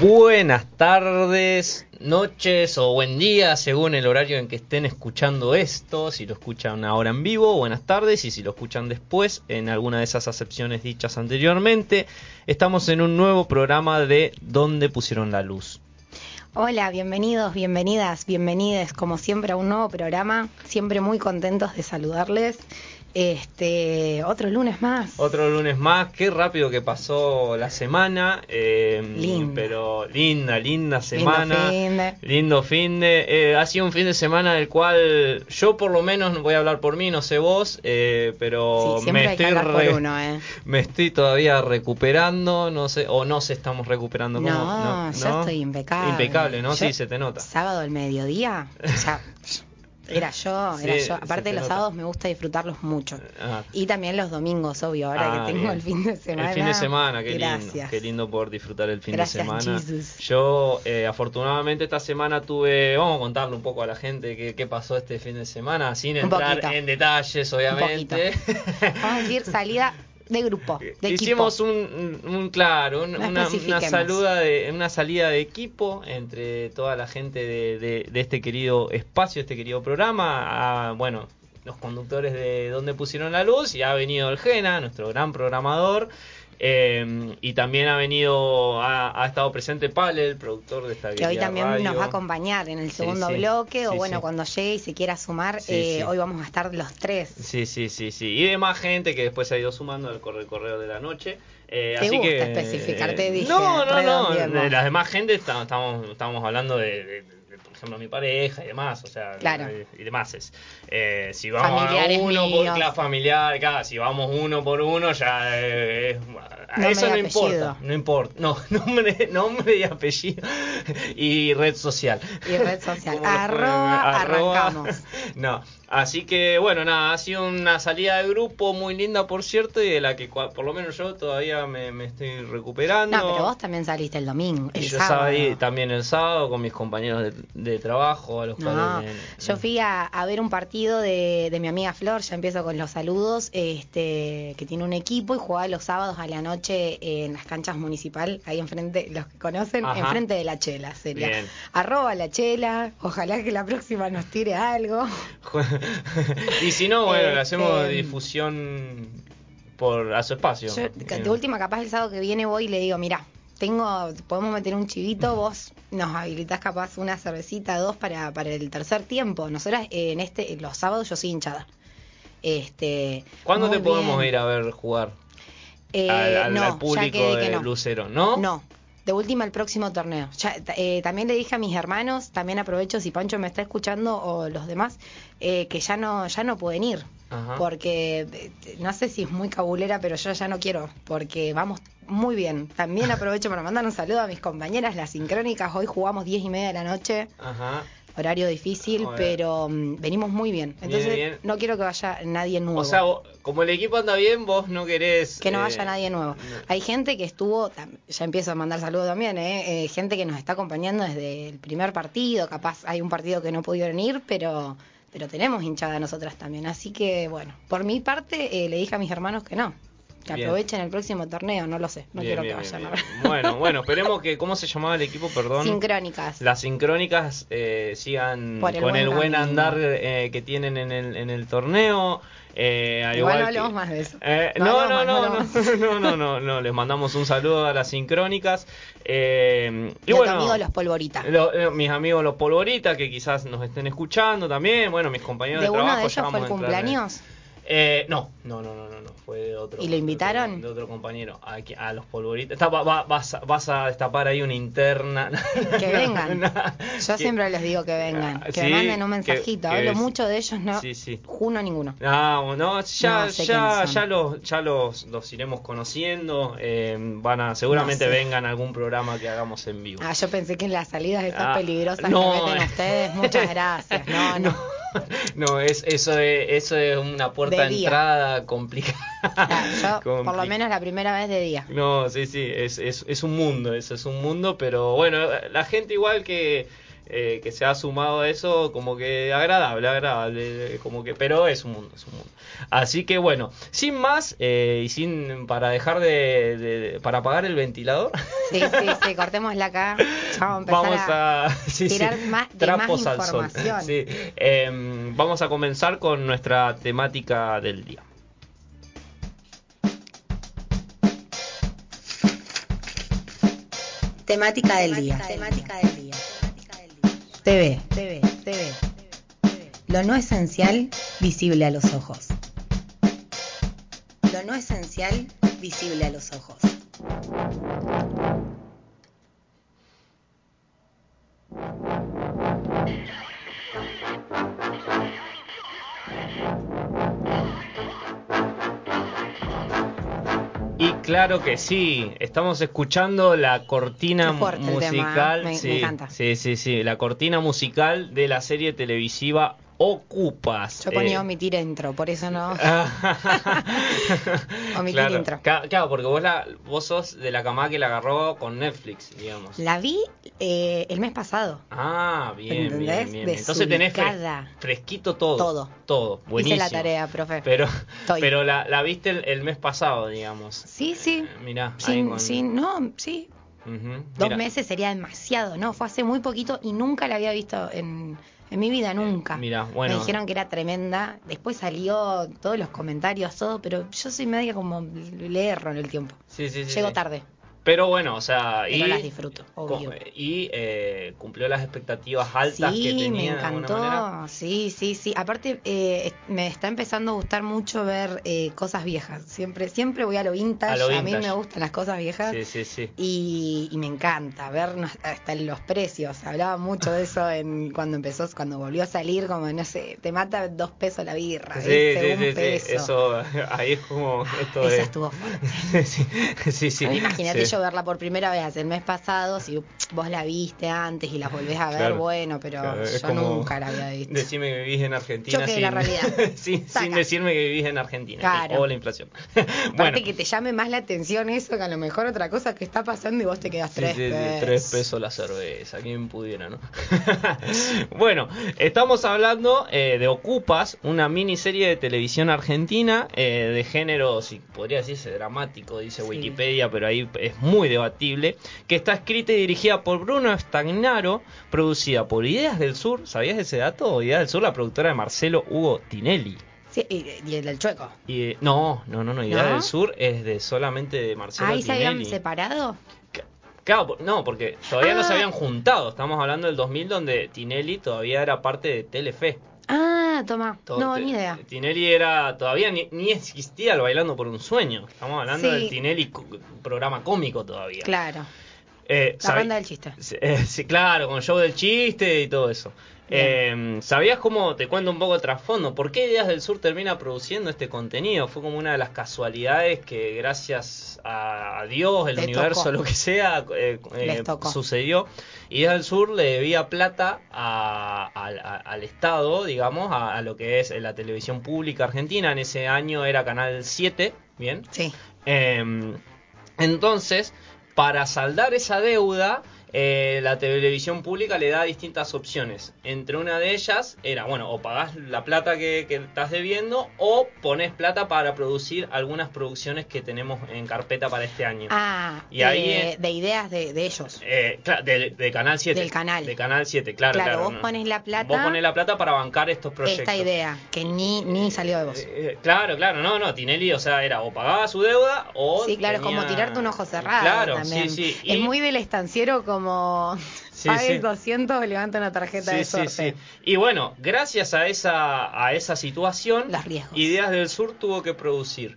Buenas tardes, noches o buen día, según el horario en que estén escuchando esto. Si lo escuchan ahora en vivo, buenas tardes. Y si lo escuchan después, en alguna de esas acepciones dichas anteriormente, estamos en un nuevo programa de ¿Dónde pusieron la luz? Hola, bienvenidos, bienvenidas, bienvenides, como siempre, a un nuevo programa. Siempre muy contentos de saludarles. Este, otro lunes más. Otro lunes más, qué rápido que pasó la semana. Eh, Linda. Pero linda, linda semana. fin de. Lindo fin de. eh, ha sido un fin de semana del cual yo por lo menos voy a hablar por mí, no sé vos, eh, pero Sí, me estoy re- uno, ¿eh? me estoy todavía recuperando, no sé, o no se estamos recuperando. ¿cómo? No, yo estoy impecable. Impecable, ¿no? Yo- Sí, se te nota. Sábado al mediodía, era yo, era yo. Aparte te los sábados me gusta disfrutarlos mucho. Ah. Y también los domingos, obvio, ahora Ah, que tengo bien. el fin de semana. El fin de semana, qué lindo. Gracias. Qué lindo poder disfrutar el fin Gracias, de semana. Jesus. Yo, eh, afortunadamente, esta semana tuve. Vamos a contarle un poco a la gente qué, qué pasó este fin de semana, sin entrar en detalles, obviamente. Vamos a decir salida de grupo, de Hicimos equipo. un, un- claro, un- una, una saluda de, una salida de equipo entre toda la gente de, de- de este querido espacio, este querido programa. a, bueno, los conductores de Donde Pusieron la Luz y ha venido el Gena, nuestro gran programador. Eh, y también ha venido, ha, ha estado presente Pale, el productor de esta que hoy también radio. nos va a acompañar en el segundo sí. bloque, o Sí, bueno, cuando llegue y se quiera sumar, eh, hoy vamos a estar los tres. Sí, sí, sí, sí. Y demás gente que después se ha ido sumando al correo, correo de la noche. Eh, Te así gusta que, especificar, te eh, dije, No, no, no. las demás gente estamos, estamos hablando de, por ejemplo, mi pareja y demás. O sea, Claro. y demás. Es, eh, si vamos Familiares a uno míos. por claro, familiar, claro, si vamos uno por uno, ya eh, es- Nombre eso no apellido. importa. No importa. No, nombre, nombre y apellido y red social. Y red social. Arroba, arroba. arrancamos. No, así que bueno, nada, ha sido una salida de grupo muy linda, por cierto, y de la que por lo menos yo todavía me, me estoy recuperando. No, pero vos también saliste el domingo, Y yo sábado. salí también el sábado con mis compañeros de, de trabajo, a los No, cuales... yo fui a, a ver un partido de, de mi amiga Flor, ya empiezo con los saludos, este que tiene un equipo y jugaba los sábados a la noche en las canchas municipal, ahí enfrente, los que conocen, Ajá. enfrente de la chela, sería. Bien. Arroba la chela, ojalá que la próxima nos tire algo. y si no, bueno, le hacemos Este- difusión por a su espacio. Yo, de última, capaz el sábado que viene voy y le digo, mira, tengo, podemos meter un chivito, vos nos habilitás capaz una cervecita, dos para, para el tercer tiempo. Nosotras eh, en este, los sábados yo soy hinchada. Este, ¿Cuándo te podemos ir a ver jugar? Eh, al, al- no, al ya público quedé de que no. Lucero, ¿no? No, de última el próximo torneo. Ya, eh, también le dije a mis hermanos, también aprovecho si Pancho me está escuchando o los demás, eh, que ya no, ya no pueden ir. Ajá. Porque eh, no sé si es muy cabulera, pero yo ya no quiero, porque vamos muy bien. También aprovecho para mandar un saludo a mis compañeras, las sincrónicas. Hoy jugamos 10 y media de la noche, Ajá. Horario difícil, pero mm, venimos muy bien. Entonces bien. no quiero que vaya nadie nuevo. O sea, vos- como el equipo anda bien, vos no querés... Que no eh, vaya nadie nuevo. no. Hay gente que estuvo, ya empiezo a mandar saludos también, ¿eh? Eh, gente que nos está acompañando desde el primer partido, capaz hay un partido que no pudieron ir, pero, pero tenemos hinchada nosotras también. Así que bueno, por mi parte eh, le dije a mis hermanos que no, que Bien. aprovechen el próximo torneo, no lo sé, no Bien, quiero bien, que vayan a ver. Bueno, bueno, esperemos que... ¿Cómo se llamaba el equipo, perdón? Sincrónicas. Las sincrónicas eh, sigan el con buen el buen camino. andar eh, que tienen en el, en el torneo. Eh, al Igual no que- hablemos más de eso. Eh, No no, no, hablamos no, más, no, no no, no, no, no, les mandamos un saludo a las sincrónicas. Eh, y Y a bueno, amigo los polvoritas. lo- eh, mis amigos los polvoritas que quizás nos estén escuchando también. Bueno, mis compañeros de, ¿De uno trabajo de ellos fue el entrar en- cumpleaños? Eh, no, no, no, no, no, no, fue de otro. ¿Y lo invitaron? De otro, compañero, a los polvoritas. Está, va- va- vas, a- vas a destapar ahí una interna. Que vengan. Yo que- siempre les digo que vengan, que Sí, me manden un que- mensajito. que Hablo mucho de ellos, no. Sí, sí. Juno ninguno. No, no, ya, No, sé ya, ya los, ya los, los iremos conociendo. eh, van a, seguramente No sé. vengan a algún programa que hagamos en vivo. Ah, yo pensé que en las salidas esas Ah, peligrosas no, que meten eh. ustedes, muchas gracias. No, no. No, es, eso, es, eso es una puerta De entrada complicada. Yo, por lo menos la primera vez de día. No, sí, sí, es, es, es un mundo, eso es un mundo, pero bueno, la gente igual que, eh, que se ha sumado a eso, como que agradable, agradable, como que, pero es un mundo, es un mundo. Así que bueno, sin más, eh, y sin, para dejar de, de- para apagar el ventilador, Sí, sí, sí, cortémosla acá. Vamos a empezar vamos a... a, sí, sí, tirar más- de más trapos al sol. información. Sí, em, vamos a comenzar con nuestra temática del día. Temática del día. Temática del día. TV, TV, TV. Lo no esencial visible a los ojos. Lo no esencial visible a los ojos. Claro que sí, estamos escuchando la cortina fuerte musical. ¿eh? Me encanta. Sí, sí, sí, la cortina musical de la serie televisiva Ocupas. Yo ponía Eh, omitir intro, por eso no. Omitir claro, intro. claro, porque vos, la, vos sos de la camada que la agarró con Netflix, digamos. La vi eh, el mes pasado. Ah, bien, bien, ¿Entendés? bien. Entonces tenés fresquito todo. Todo. Todo, buenísimo. Hice la tarea, profe. Pero, Estoy. pero la, la viste el, el mes pasado, digamos. Sí, sí. Eh, mirá, Sin, con- sin, no, sí. Dos mira. meses sería demasiado, ¿no? Fue hace muy poquito y nunca la había visto en, en mi vida, nunca. Mira, bueno. Me dijeron que era tremenda. Después salió todos los comentarios, todo, pero yo soy media como le erro en el tiempo. Sí, sí, sí, Llego sí. tarde, Pero bueno, o sea, pero y, las disfruto, obvio. y eh, cumplió las expectativas altas que Sí, tenía me de alguna encantó. manera. Sí, sí, sí. Aparte, eh, me está empezando a gustar mucho ver eh, cosas viejas. Siempre, siempre voy a lo vintage. A lo mí me gustan las cosas viejas. Sí, sí, sí. Y, y me encanta ver hasta los precios. Hablaba mucho de eso en cuando empezó, cuando volvió a salir, como no sé, te mata dos pesos la birra, Sí, ¿viste? sí, un sí, sí, peso. Eso, ahí es como esto Esa de... estuvo fuerte. sí, sí, sí. Imagínate yo verla por primera vez el mes pasado, si vos la viste antes y la volvés a ver, Claro. bueno, pero Claro, yo nunca la había visto. Decime que vivís en Argentina sin, la realidad. sin, decirme que vivís en Argentina. Claro. O la inflación. Aparte que te llame más la atención eso que a lo mejor otra cosa que está pasando y vos te quedas Sí, tres sí, sí, pesos. tres pesos la cerveza, quien pudiera, ¿no? bueno, estamos hablando eh, de Ocupas, una miniserie de televisión argentina eh, de género, si podría decirse dramático, dice Sí. Wikipedia, pero ahí es muy debatible, que está escrita y dirigida por Bruno Stagnaro, producida por Ideas del Sur, ¿sabías ese dato? Ideas del Sur, la productora de Marcelo Hugo Tinelli. Sí, y, el del chueco. Y, no, no, no, no, Ideas ¿No? del Sur es de solamente de Marcelo Ahí se Tinelli. habían separado. Claro, no, porque todavía no se Ah. habían juntado. Estamos hablando del 2000 donde Tinelli todavía era parte de Telefe. Ah, toma. To- No, te- ni idea. Tinelli era todavía ni, ni existía el Bailando por un Sueño. Estamos hablando Sí. del Tinelli programa cómico todavía. Claro. Eh, La banda del chiste. Sí, eh, sí, claro, con el show del chiste y todo eso. Eh, ¿Sabías cómo, te cuento un poco el trasfondo, por qué Ideas del Sur termina produciendo este contenido? Fue como una de las casualidades que gracias a, Dios, el universo, tocó. lo que sea, eh, eh, sucedió. Ideas del Sur le debía plata a- al- a- al Estado, digamos, a, lo que es la televisión pública argentina. En ese año era Canal 7, ¿bien? Sí. Eh, entonces, para saldar esa deuda, eh, la televisión pública le da distintas opciones. Entre una de ellas era, bueno, o pagás la plata que, que estás debiendo o pones plata para producir algunas producciones que tenemos en carpeta para este año. Ah, Y ahí eh, es- de ideas de, de ellos. Eh, de, de Canal 7. Del canal. De Canal 7, claro. Claro, Claro, vos no. pones la plata, Vos pones la plata para bancar estos proyectos. esta idea, que ni, ni salió de vos. Eh, claro, claro, no, no, Tinelli, o sea, era o pagaba su deuda o. Sí, claro, es como tenía- tirarte un ojo cerrado Claro, también. sí, sí. Es y- muy del estanciero como... Sí, pague sí. 200 o levanta una tarjeta de Sí, sí. Y bueno, gracias a esa, a esa situación, Los riesgos. Ideas del Sur tuvo que producir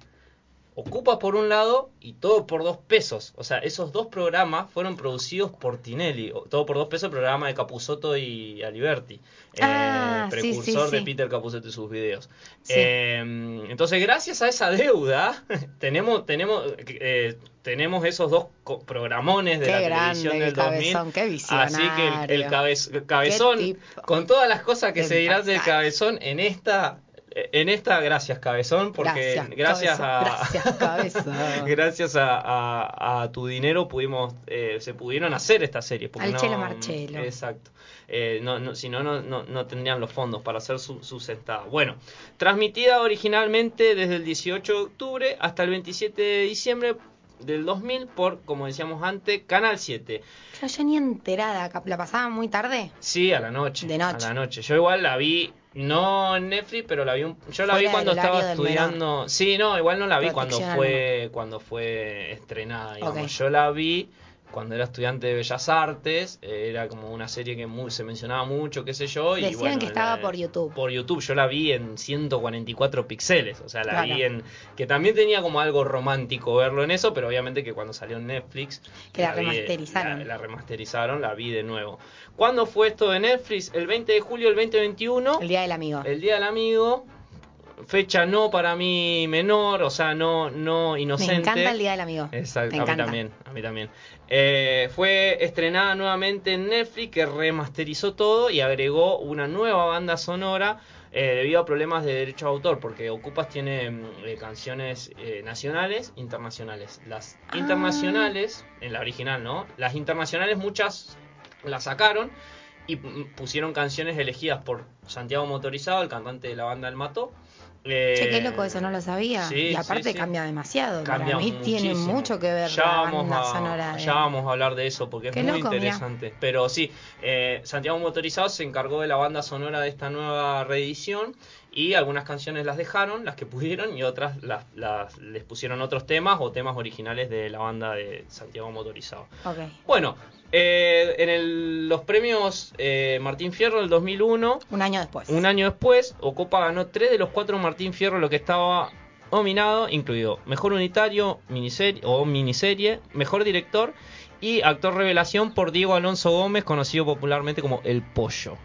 Ocupa por un lado y todo por dos pesos. O sea, esos dos programas fueron producidos por Tinelli. Todo por dos pesos, el programa de Capusotto y Aliberti. eh, Ah, sí, precursor sí, de. Peter Capusotto y sus videos. Eh, entonces, gracias a esa deuda, tenemos, tenemos, eh, tenemos esos dos programones de Qué la grande televisión el del 2000. cabezón, qué Así que el, el visionario. cabez- el cabezón, con todas las cosas que se dirán del cabezón, en esta, en esta, gracias cabezón, porque Gracias, a gracias, a, a- a tu dinero pudimos eh, se pudieron hacer estas series porque Al no- Chelo Marchelo. exacto Eh, no, no, si no, no, no no tendrían los fondos para hacer su, su sentada bueno transmitida originalmente desde el 18 de octubre hasta el 27 de diciembre del 2000 por como decíamos antes Canal 7 Yo ya ni enterada, la pasaba muy tarde. Sí, a la noche. De noche. A la noche. Yo igual la vi, no en Netflix, pero la vi un, yo la Fuera vi cuando estaba estudiando. Sí, no, igual no la vi cuando Protección fue cuando fue estrenada, digamos. Ok. Yo la vi cuando era estudiante de Bellas Artes, eh, era como una serie que mu- se mencionaba mucho, qué sé yo, y Decían bueno, que estaba la- por YouTube. Por YouTube, yo la vi en 144 píxeles, o sea, la Claro. vi en que también tenía como algo romántico verlo en eso, pero obviamente que cuando salió en Netflix Que la vi- remasterizaron. la- la remasterizaron, la vi de nuevo. ¿Cuándo fue esto de Netflix? El 20 de julio del 2021, El día del amigo. el Día del Amigo. Fecha no para mí menor, o sea, no, no Me inocente. encanta el día del amigo. Exacto, Me a mí también, a mí también. Eh, fue estrenada nuevamente en Netflix, que remasterizó todo y agregó una nueva banda sonora eh, debido a problemas de derecho de autor, porque Ocupas tiene mm, eh, canciones nacionales, internacionales. Las Ah. internacionales, en la original, ¿no? Las internacionales muchas las sacaron y mm, pusieron canciones elegidas por Santiago Motorizado, el cantante de la banda El Mató. Eh, Che, qué loco eso, no lo sabía. sí, y aparte sí, sí. cambia demasiado. Cambia Para mí tiene mucho que ver ya la vamos banda a, sonora. de- Ya vamos a hablar de eso porque es muy loco, mirá. interesante. Pero sí, eh, Santiago Motorizado se encargó de la banda sonora de esta nueva reedición y algunas canciones las dejaron, las que pudieron, y otras las, las- les pusieron otros temas o temas originales de la banda de Santiago Motorizado. Bueno, eh, en el- los premios eh, Martín Fierro del 2001 Un año después. un año después, Ocopa ganó tres de los cuatro Martín Fierro, lo que estaba nominado, incluido Mejor Unitario miniserie, o Miniserie, Mejor Director y Actor Revelación por Diego Alonso Gómez, conocido popularmente como El Pollo.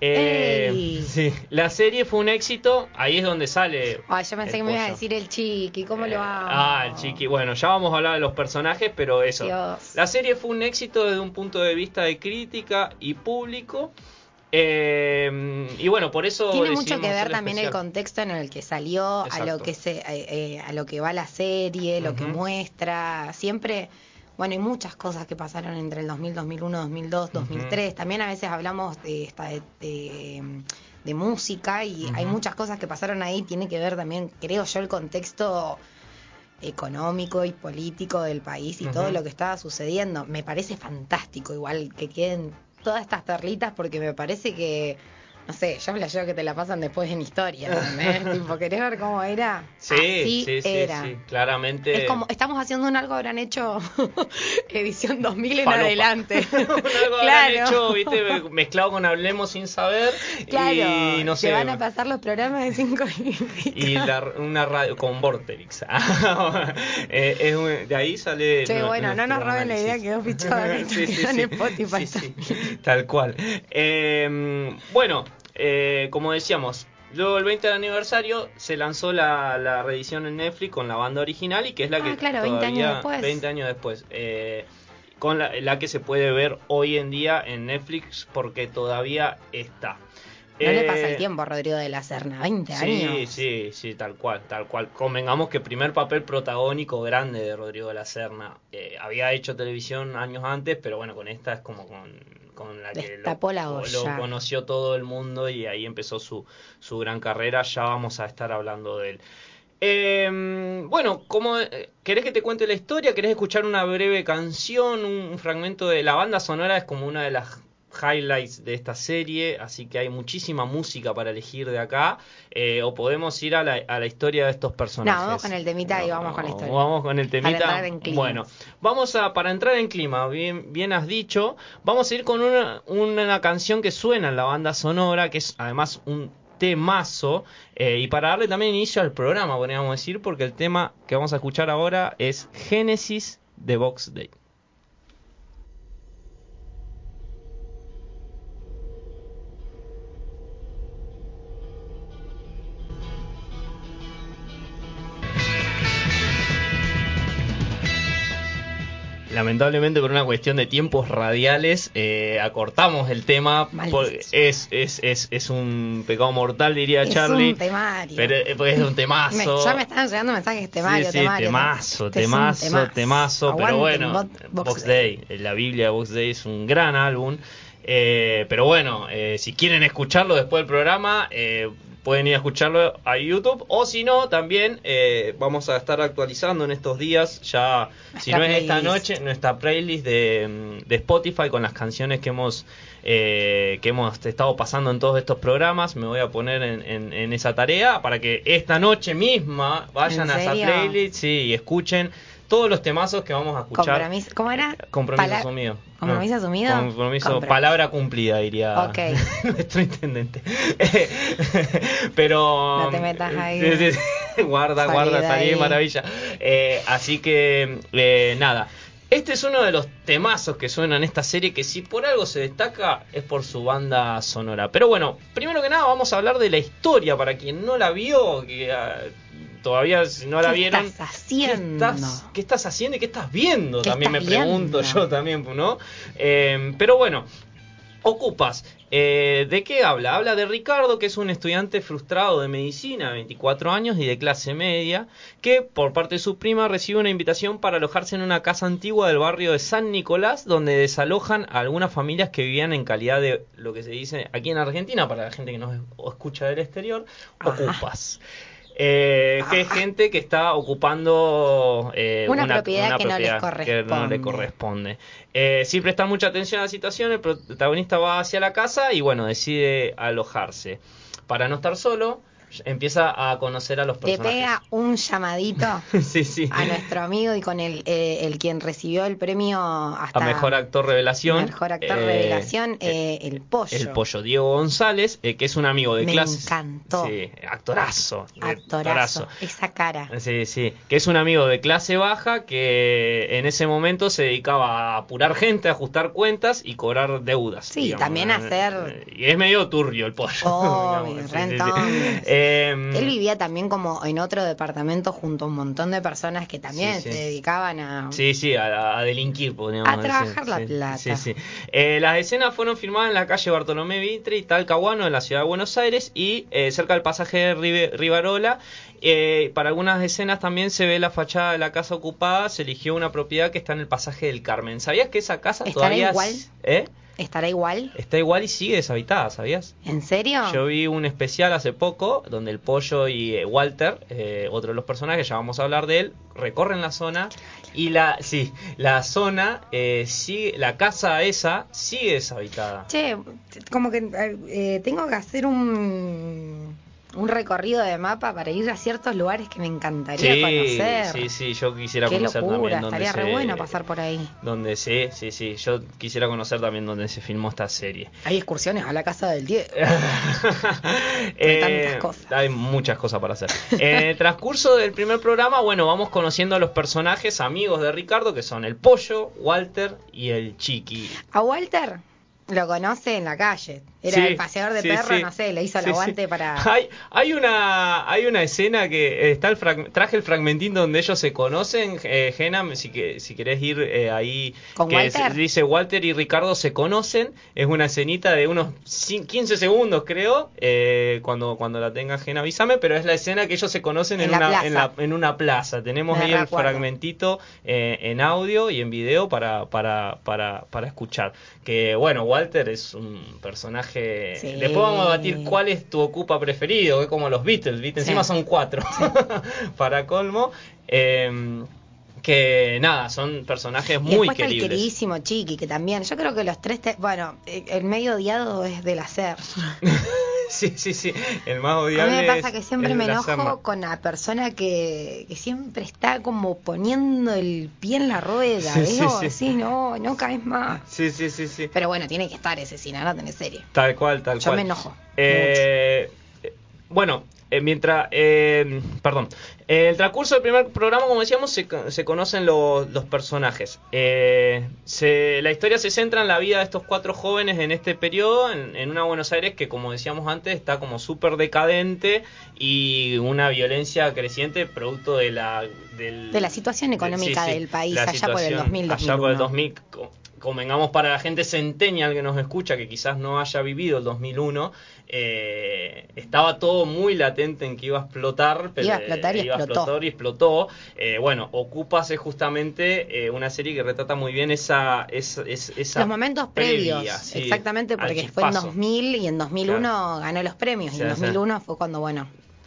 Eh, la serie fue un éxito, ahí es donde sale... Ay, yo pensé que me iba a decir el chiqui, ¿cómo lo Eh, amo? Ah, el chiqui. Bueno, ya vamos a hablar de los personajes, pero eso. Dios. La serie fue un éxito desde un punto de vista de crítica y público. Eh, y bueno, por eso Tiene mucho que ver también el contexto en el que salió, a lo que se, eh, eh, a lo que va la serie, lo que muestra, siempre, bueno, hay muchas cosas que pasaron entre el 2000, 2001, 2002, 2003. También a veces hablamos de esta de, de- de música y hay muchas cosas que pasaron ahí. Tiene que ver también, creo yo, el contexto económico y político del país y todo lo que estaba sucediendo. Me parece fantástico igual que queden todas estas perlitas porque me parece que, no sé, yo flasheo que te la pasan después en historia, ¿entendés? tipo, ¿querés ver cómo era? Sí, Así sí, sí, era. sí, claramente. Es como, estamos haciendo un algo, habrán hecho edición 2000 en adelante. Un algo habrán claro. hecho, viste, mezclado con Hablemos sin saber. Claro, y no sé. te van a pasar los programas de 5 y la- una radio con Vorterix. Eh, es un- de ahí sale. Che, bueno, no nos roben la idea que vos fichada que quedó en Spotify. Sí, sí, tal cual. Eh, bueno, eh, como decíamos. Luego el 20 aniversario se lanzó la, la reedición en Netflix con la banda original y que es la Ah, que claro, 20 años después. 20 años después. eh, con la, la que se puede ver hoy en día en Netflix porque todavía está. No le Eh, pasa el tiempo a Rodrigo de la Serna, 20 Sí, años. sí, sí, tal cual, tal cual. Convengamos que primer papel protagónico grande de Rodrigo de la Serna. Eh, había hecho televisión años antes, pero bueno, con esta es como con, con la que lo, la lo conoció todo el mundo y ahí empezó su, su gran carrera. Ya vamos a estar hablando de él. Eh, bueno, como ¿querés que te cuente la historia? ¿Querés escuchar una breve canción? Un, un fragmento de la banda sonora es como una de las highlights de esta serie, así que hay muchísima música para elegir de acá, eh, o podemos ir a la, a la, historia de estos personajes. No, vamos con el temita y vamos con la historia. Vamos con el temita. Bueno, vamos a, para entrar en clima, bien, bien has dicho, vamos a ir con una, una canción que suena en la banda sonora, que es además un temazo, eh, y para darle también inicio al programa, podríamos decir, porque el tema que vamos a escuchar ahora es Génesis de Box Day. Lamentablemente por una cuestión de tiempos radiales eh, acortamos el tema es, es, es, es un pecado mortal diría Charlie. es un temario. Pero eh, pues es un temazo. Ya me están llegando mensajes temario, sí, sí, temazo este temazo temazo, pero bueno Box, Day. la Biblia de Box Day es un gran álbum. Eh, pero bueno, eh, si quieren escucharlo después del programa, eh, pueden ir a escucharlo a YouTube o si no también eh, vamos a estar actualizando en estos días ya si no es esta noche nuestra playlist de, de, Spotify con las canciones que hemos eh, que hemos estado pasando en todos estos programas. Me voy a poner en, en, esa tarea para que esta noche misma vayan a esa playlist sí, y escuchen todos los temazos que vamos a escuchar. Compromiso, ¿Cómo era? Compromiso asumido. ¿Compromiso asumido? Compromiso, palabra cumplida, diría nuestro intendente. Pero. No te metas ahí. guarda, guarda, salí maravilla. Eh, así que, eh, nada. Este es uno de los temazos que suenan en esta serie que si por algo se destaca es por su banda sonora. Pero bueno, primero que nada vamos a hablar de la historia para quien no la vio, que ah, todavía no la vieron. ¿Qué estás haciendo? ¿Qué estás, haciendo y qué estás viendo? También me pregunto yo también, ¿no? Eh, pero bueno, Ocupas. Eh, ¿De qué habla? Habla de Ricardo, que es un estudiante frustrado de medicina, 24 años y de clase media, que por parte de su prima recibe una invitación para alojarse en una casa antigua del barrio de San Nicolás, donde desalojan a algunas familias que vivían en calidad de lo que se dice aquí en Argentina, para la gente que nos escucha del exterior, ocupas. Eh, que es gente que está ocupando eh, una, propiedad, que, no le corresponde. Eh, sin prestar mucha atención a la situación, el protagonista va hacia la casa y bueno, decide alojarse. Para no estar solo, empieza a conocer a los personajes. Te pega un llamadito a nuestro amigo y con el, eh, el quien recibió el premio hasta a mejor actor revelación. Mejor actor eh, revelación, eh, el pollo. El pollo Diego González, que es un amigo de clase. Me encantó. Sí, actorazo, actorazo. Esa cara. Sí, sí. Que es un amigo de clase baja que en ese momento se dedicaba a apurar gente, a ajustar cuentas y cobrar deudas. Sí, también hacer. Y es medio turbio el pollo. Oh, Em, Él vivía también como en otro departamento junto a un montón de personas que también se dedicaban a... Sí, sí, a, delinquir, podríamos A trabajar la plata. Sí, sí. Eh, las escenas fueron filmadas en la calle Bartolomé Vitre y Talcahuano, en la ciudad de Buenos Aires, y eh, cerca del pasaje de Rivarola. Eh, para algunas escenas también se ve la fachada de la casa ocupada, se eligió una propiedad que está en el pasaje del Carmen. ¿Sabías que esa casa todavía... igual? ¿Eh? ¿Estará igual? Está igual y sigue deshabitada, ¿sabías? ¿En serio? Yo vi un especial hace poco donde el pollo y eh, Walter, eh, otro de los personajes, ya vamos a hablar de él, recorren la zona y la, sí, la zona eh, sigue, la casa esa sigue deshabitada. Che, como que tengo que hacer un un recorrido de mapa para ir a ciertos lugares que me encantaría conocer. Sí, sí, yo quisiera Qué conocer locura, también. Estaría re bueno pasar por ahí. Donde sí, sí, sí. Yo quisiera conocer también donde se filmó esta serie. Hay excursiones a la casa del Diego. hay tantas cosas. Hay muchas cosas para hacer. en el transcurso del primer programa, bueno, vamos conociendo a los personajes amigos de Ricardo, que son el Pollo, Walter y el Chiqui. A Walter lo conoce en la calle. Era el paseador de perros, no sé, le hizo el aguante para. Hay, hay, una, hay una escena que está el traje el fragmentín donde ellos se conocen. Eh, si, que, si querés ir eh, ahí. ¿Con que Walter? dice Walter y Ricardo se conocen. Es una escenita de unos 15 segundos, creo. Eh, cuando, cuando la tenga Gena, avísame. Pero es la escena que ellos se conocen en, una, en, la, en una plaza. Tenemos ahí el fragmentito eh, en audio y en video para, para, para, para escuchar. Que bueno, Walter es un personaje Después vamos a debatir cuál es tu ocupa preferido, que como los Beatles, ¿viste? Encima son cuatro. Para colmo. Em, que nada, son personajes Y muy está el queridísimo Chiqui, que también, yo creo que los tres, te- bueno, eh, el medio odiado es del hacer. sí, sí, sí, el más A mí odiable me pasa es- que siempre me enojo con la persona que, que siempre está como poniendo el pie en la rueda. Sí, ¿ves? sí, no, no caes más. Sí, sí, sí, sí. Pero bueno, tiene que estar ese, si no, tenés serie. Tal cual, tal Yo cual. me enojo Eh, eh, bueno, eh, mientras. eh, perdón. En el transcurso del primer programa, como decíamos, se, se conocen los, los personajes. Eh, se- la historia se centra en la vida de estos cuatro jóvenes en este periodo, en, en una Buenos Aires que, como decíamos antes, está como súper decadente y una violencia creciente producto de la. del- De la situación económica sí, sí, del país allá por el situación 2000, Allá por el 2001. 2000, co- convengamos para la gente centennial que nos escucha, que quizás no haya vivido el 2001, eh, estaba todo muy latente en que iba a explotar, pero Iba a explotar y iba a explotó. explotar y explotó. Eh, bueno, Ocupas es justamente eh, una serie que retrata muy bien esa, esa, esa- Los momentos previa, previos, sí, exactamente, porque fue en chispazo. 2000 y en 2001 Claro. ganó los premios. y Sí, en sí. 2001 fue cuando, bueno,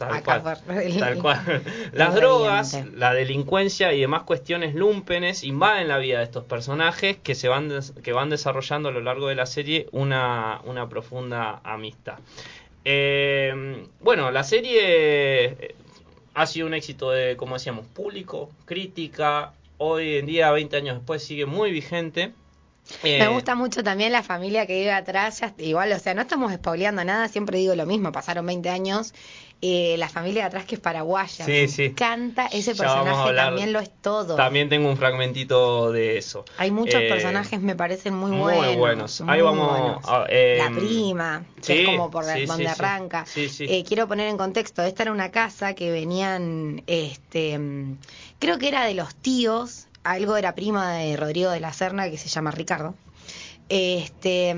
Tal cual, fue el- tal cual. el Las drogas, la delincuencia y demás cuestiones lumpenes invaden la vida de estos personajes que se van des- que van desarrollando a lo largo de la serie una, una profunda amistad. Eh, bueno, la serie eh, ha sido un éxito de, como decíamos, público, crítica. Hoy en día, 20 años después, sigue muy vigente. Me Eh, gusta mucho también la familia que vive atrás. ya- igual, o sea, no estamos spoileando nada, siempre digo lo mismo, pasaron 20 años. Eh, la familia de atrás que es paraguaya. Sí, me sí. encanta ese personaje, también lo es todo. También tengo un fragmentito de eso. Hay muchos Eh, personajes me parecen muy, muy buenos. buenos. muy Ahí vamos buenos. a- eh, la prima, que sí, es como por sí, donde sí, arranca. Eh, quiero poner en contexto, esta era una casa que venían, este, creo que era de los tíos, algo era prima de Rodrigo de la Serna que se llama Ricardo. Este,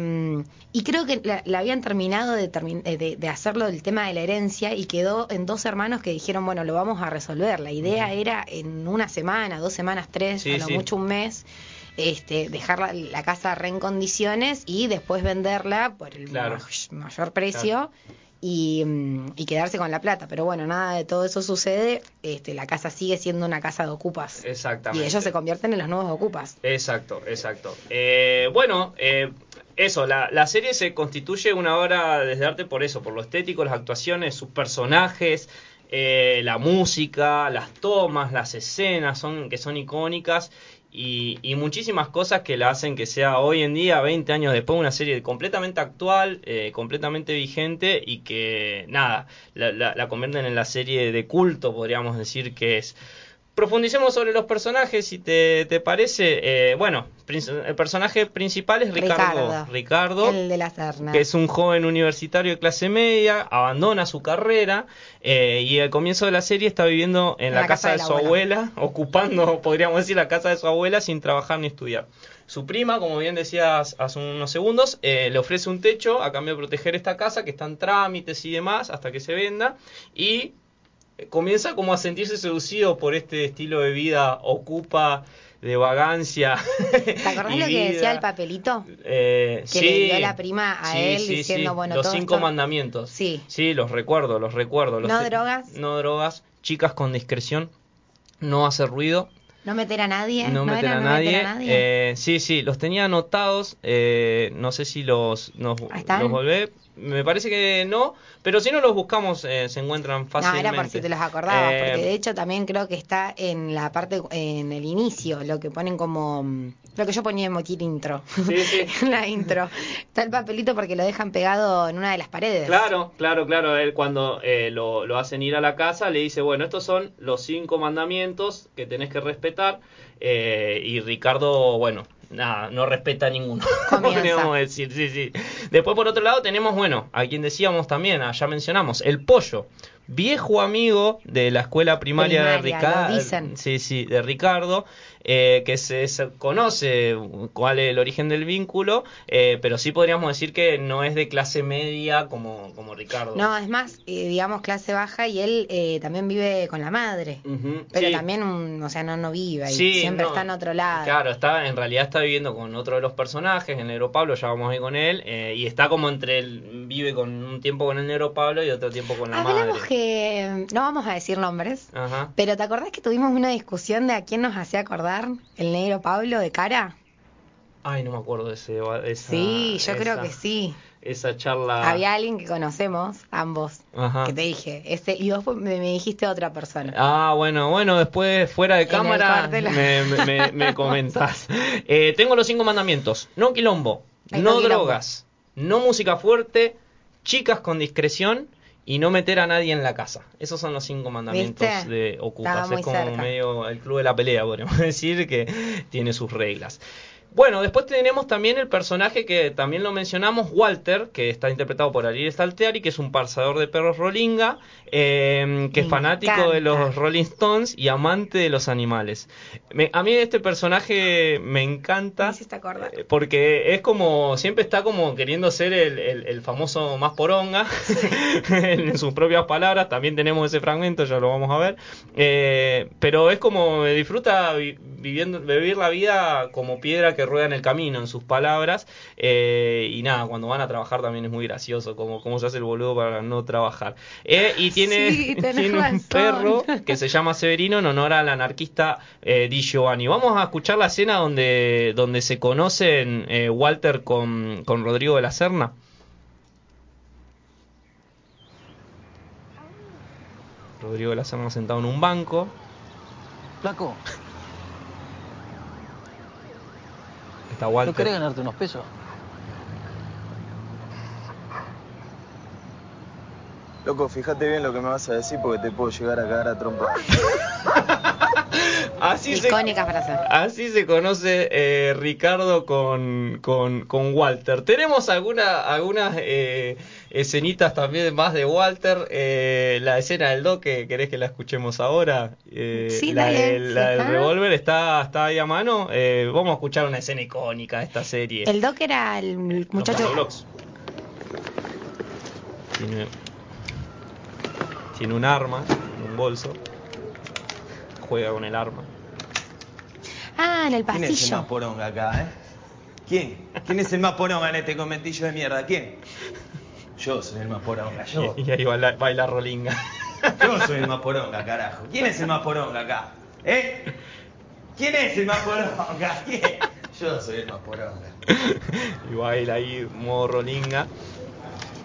y creo que la, la habían terminado de, eh, de, de hacerlo el tema de la herencia y quedó en dos hermanos que dijeron, bueno, lo vamos a resolver. La idea era en una semana, dos semanas, tres, Sí, a lo sí. mucho un mes, este, dejar la, la casa re en condiciones y después venderla por el Claro. ma- mayor precio. Y, mm, y quedarse con la plata. Pero bueno, nada de todo eso sucede. Este, la casa sigue siendo una casa de ocupas. Exactamente. Y ellos se convierten en los nuevos ocupas. Exacto, exacto. Eh, bueno, eh, eso, la, la serie se constituye una obra desde arte por eso, por lo estético, las actuaciones, sus personajes, eh, la música, las tomas, las escenas son, que son icónicas y, y muchísimas cosas que la hacen que sea hoy en día, 20 años después, una serie completamente actual, eh, completamente vigente y que, nada, la, la- la convierten en la serie de culto, podríamos decir que es. Profundicemos sobre los personajes, si te, te parece. Eh, bueno, el personaje principal es Ricardo. Ricardo. Ricardo, El de la Serna. que es un joven universitario de clase media, abandona su carrera eh, y al comienzo de la serie está viviendo en, la, casa, de, su abuela, ocupando, podríamos decir, la casa de su abuela sin trabajar ni estudiar. Su prima, como bien decías hace unos segundos, eh, le ofrece un techo a cambio de proteger esta casa que está en trámites y demás hasta que se venda y comienza como a sentirse seducido por este estilo de vida ocupa de vagancia. ¿Te acordás lo que decía el papelito? Eh, Que le dio la prima a él sí, diciendo, sí. bueno, los todo cinco esto- mandamientos. Sí. Sí, los recuerdo, los recuerdo. Los No te- drogas. No drogas, chicas con discreción, no hacer ruido, No meter a nadie. no, meter, a nadie. Eh, sí, sí, los tenía anotados, eh, no sé si los, nos, los volvé. Me parece que no, pero si no los buscamos eh, se encuentran no, fácilmente. era por si te los acordabas, Eh, porque de hecho también creo que está en la parte, en el inicio, lo que ponen como, lo que yo ponía en moquir intro, Sí, sí. en la intro. Está el papelito porque lo dejan pegado en una de las paredes. Claro, claro, claro. Él cuando eh, lo, lo hacen ir a la casa le dice, bueno, estos son los cinco mandamientos que tenés que respetar. eh, y Ricardo, bueno, nada, no respeta ninguno. Podríamos decir, sí, sí. Después por otro lado tenemos, bueno, a quien decíamos también, ah, ya mencionamos, el pollo. Viejo amigo de la escuela primaria, de Primaria, Ricardo. lo dicen. Sí, sí, de Ricardo, eh, que se, se conoce cuál es el origen del vínculo, eh, pero sí podríamos decir que no es de clase media como, como Ricardo. No, es más, eh, digamos clase baja y él eh, también vive con la madre. Pero sí. también, un- o sea, no, no vive ahí. Sí, Siempre no. está en otro lado. Claro, está, en realidad está viviendo con otro de los personajes, el negro Pablo, ya vamos a ir con él, eh, y está como entre el vive con un tiempo con el negro Pablo y otro tiempo con la Hablamos madre. que, no vamos a decir nombres, Ajá. pero ¿te acordás que tuvimos una discusión de a quién nos hacía acordar el negro Pablo de cara? Ay, no me acuerdo de ese. esa- sí, yo creo que sí. Esa charla. Había alguien que conocemos, ambos, Ajá. que te dije, ese, y vos me, me dijiste otra persona. Ah, bueno, bueno, después fuera de cámara me, me, me- me comentás. Eh, tengo los cinco mandamientos. No quilombo, Ay, no, no quilombo. drogas, no música fuerte, chicas con discreción y no meter a nadie en la casa. Esos son los cinco mandamientos ¿Viste? de Ocupas. Es como cerca. medio el club de la pelea, podríamos decir, que tiene sus reglas. Bueno, después tenemos también el personaje que también lo mencionamos, Walter, que está interpretado por Ariel Stalteari, que es un parzador de perros rolinga, eh, que es fanático de los. Rolling Stones y amante de los animales. Me- a mí este personaje me encanta. Me eh, Porque es como, siempre está como queriendo ser el, el- el famoso más poronga, en sus propias palabras, también tenemos ese fragmento, ya lo vamos a ver, Eh, pero es como disfruta vi- viviendo, vivir la vida como piedra que rueda en el camino, en sus palabras, eh, y nada, cuando van a trabajar también es muy gracioso, como, como se hace el boludo para no trabajar. Eh, y tiene, Sí, tenés tiene un razón. perro que se llama Severino en honor al anarquista eh, Di Giovanni. Vamos a escuchar la escena donde, donde se conocen eh, Walter con, con Rodrigo de la Serna. Rodrigo de la Serna sentado en un banco. Flaco, Está ¿no Walter. querés ganarte unos pesos? Loco, fíjate bien lo que me vas a decir porque te puedo llegar a cagar a trompa. Así se, Icónica frase. así se conoce eh, Ricardo con, con, con Walter. Tenemos alguna, algunas eh, escenitas también más de Walter. Eh, la escena del do que querés que la escuchemos ahora. Eh, Sí, la, dale, del- la del ajá. revólver está, está ahí a mano. Eh, vamos a escuchar una escena icónica de esta serie. El Doc era el muchacho. Tiene, tiene un arma en un bolso. Juega con el arma. Ah, en el ¿Quién es el pasillo. más poronga acá, eh? ¿Quién? ¿Quién es el más poronga en este conventillo de mierda? ¿Quién? Yo soy el más poronga, yo. Y, y ahí baila, baila Rolinga. Yo soy el más poronga, carajo. ¿Quién es el más poronga acá? ¿Eh? ¿Quién es el más poronga? ¿Quién? Yo soy el más poronga. y baila ahí, modo Rolinga.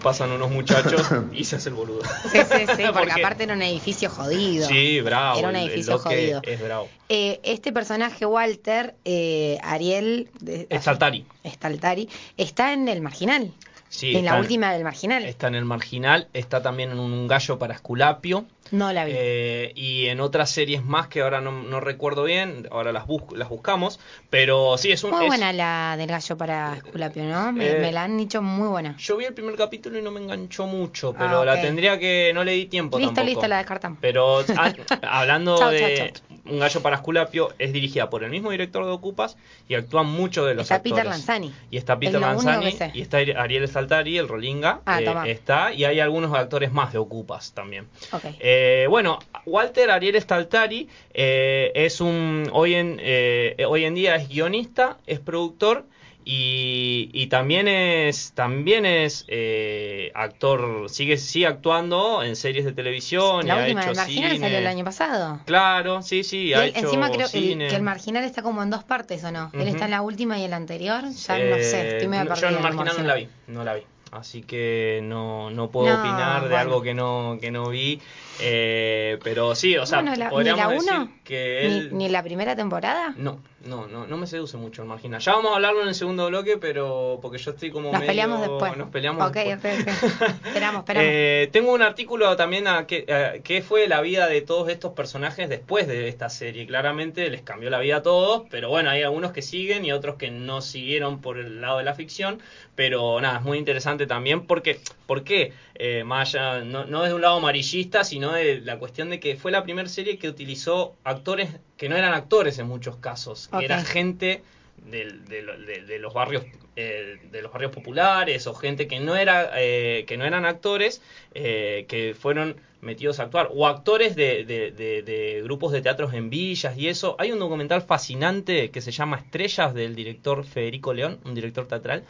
Pasan unos muchachos y se hace el boludo. Sí, sí, sí, porque Porque- aparte era un edificio jodido. Sí, bravo. Era un el- el edificio jodido. Es bravo. Eh, este personaje, Walter, eh, Ariel. de- Staltari. Staltari, está en el marginal. Sí, en la última del marginal. Está en el marginal, está también en un gallo para Esculapio. No la vi. Eh, y en otras series más que ahora no, no recuerdo bien, ahora las, bus- las buscamos, pero sí, es un... muy es- buena la del gallo para Esculapio, ¿no? Me, Eh, me la han dicho muy buena. Yo vi el primer capítulo y no me enganchó mucho, Ah, pero la tendría que... No le di tiempo Listo, tampoco. listo, la descartamos. Pero ah, hablando Chau, de chau, Un gallo para Esculapio, es dirigida por el mismo director de Ocupas y actúan muchos de los Está actores. Peter Lanzani. Y está Es Peter Lanzani y está Ariel Saltari, el Rolinga. Ah, eh, está y hay algunos actores más de Ocupas también. Ok. Eh, bueno, Walter Ariel Staltari eh, es un hoy en eh, hoy en día es guionista, es productor y, y también es también es eh, actor, sigue sigue actuando en series de televisión y la ha última hecho del marginal salió el año pasado. Claro, sí, sí, Y ha él, hecho encima creo el- que el marginal está como en dos partes, ¿o no? Él está en la última y en la anterior. Ya no Eh, sé, estoy medio no, perdida. Yo el el marginal no la vi, no la vi. Así que no, no puedo No, opinar de bueno. algo que no, que no vi. Eh, pero sí, o sea, Bueno, la- ni la decir uno, que él... ni la primera temporada. No, no, no, no me seduce mucho el marginal. Ya vamos a hablarlo en el segundo bloque, pero porque yo estoy como Nos medio- peleamos después. Nos peleamos Ok, después. ok. Esperamos, esperamos. Eh, tengo un artículo también a que, a qué fue la vida de todos estos personajes después de esta serie. Claramente les cambió la vida a todos, pero bueno, hay algunos que siguen y otros que no siguieron por el lado de la ficción. Pero nada, es muy interesante también porque, ¿por qué? Eh, más allá, no, no desde un lado amarillista, sino de la cuestión de que fue la primera serie que utilizó actores que no eran actores en muchos casos, que era gente de, de- de los barrios eh, de los barrios populares o gente que no era eh, que no eran actores que fueron metidos a actuar. O actores de grupos de teatros en villas y eso. Hay un documental fascinante que se llama Estrellas del director Federico León un director teatral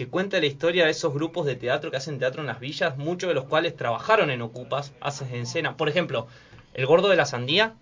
que cuenta la historia de esos grupos de teatro que hacen teatro en las villas, muchos de los cuales trabajaron en Ocupas, hacen escena. Por ejemplo, El Gordo de la Sandía.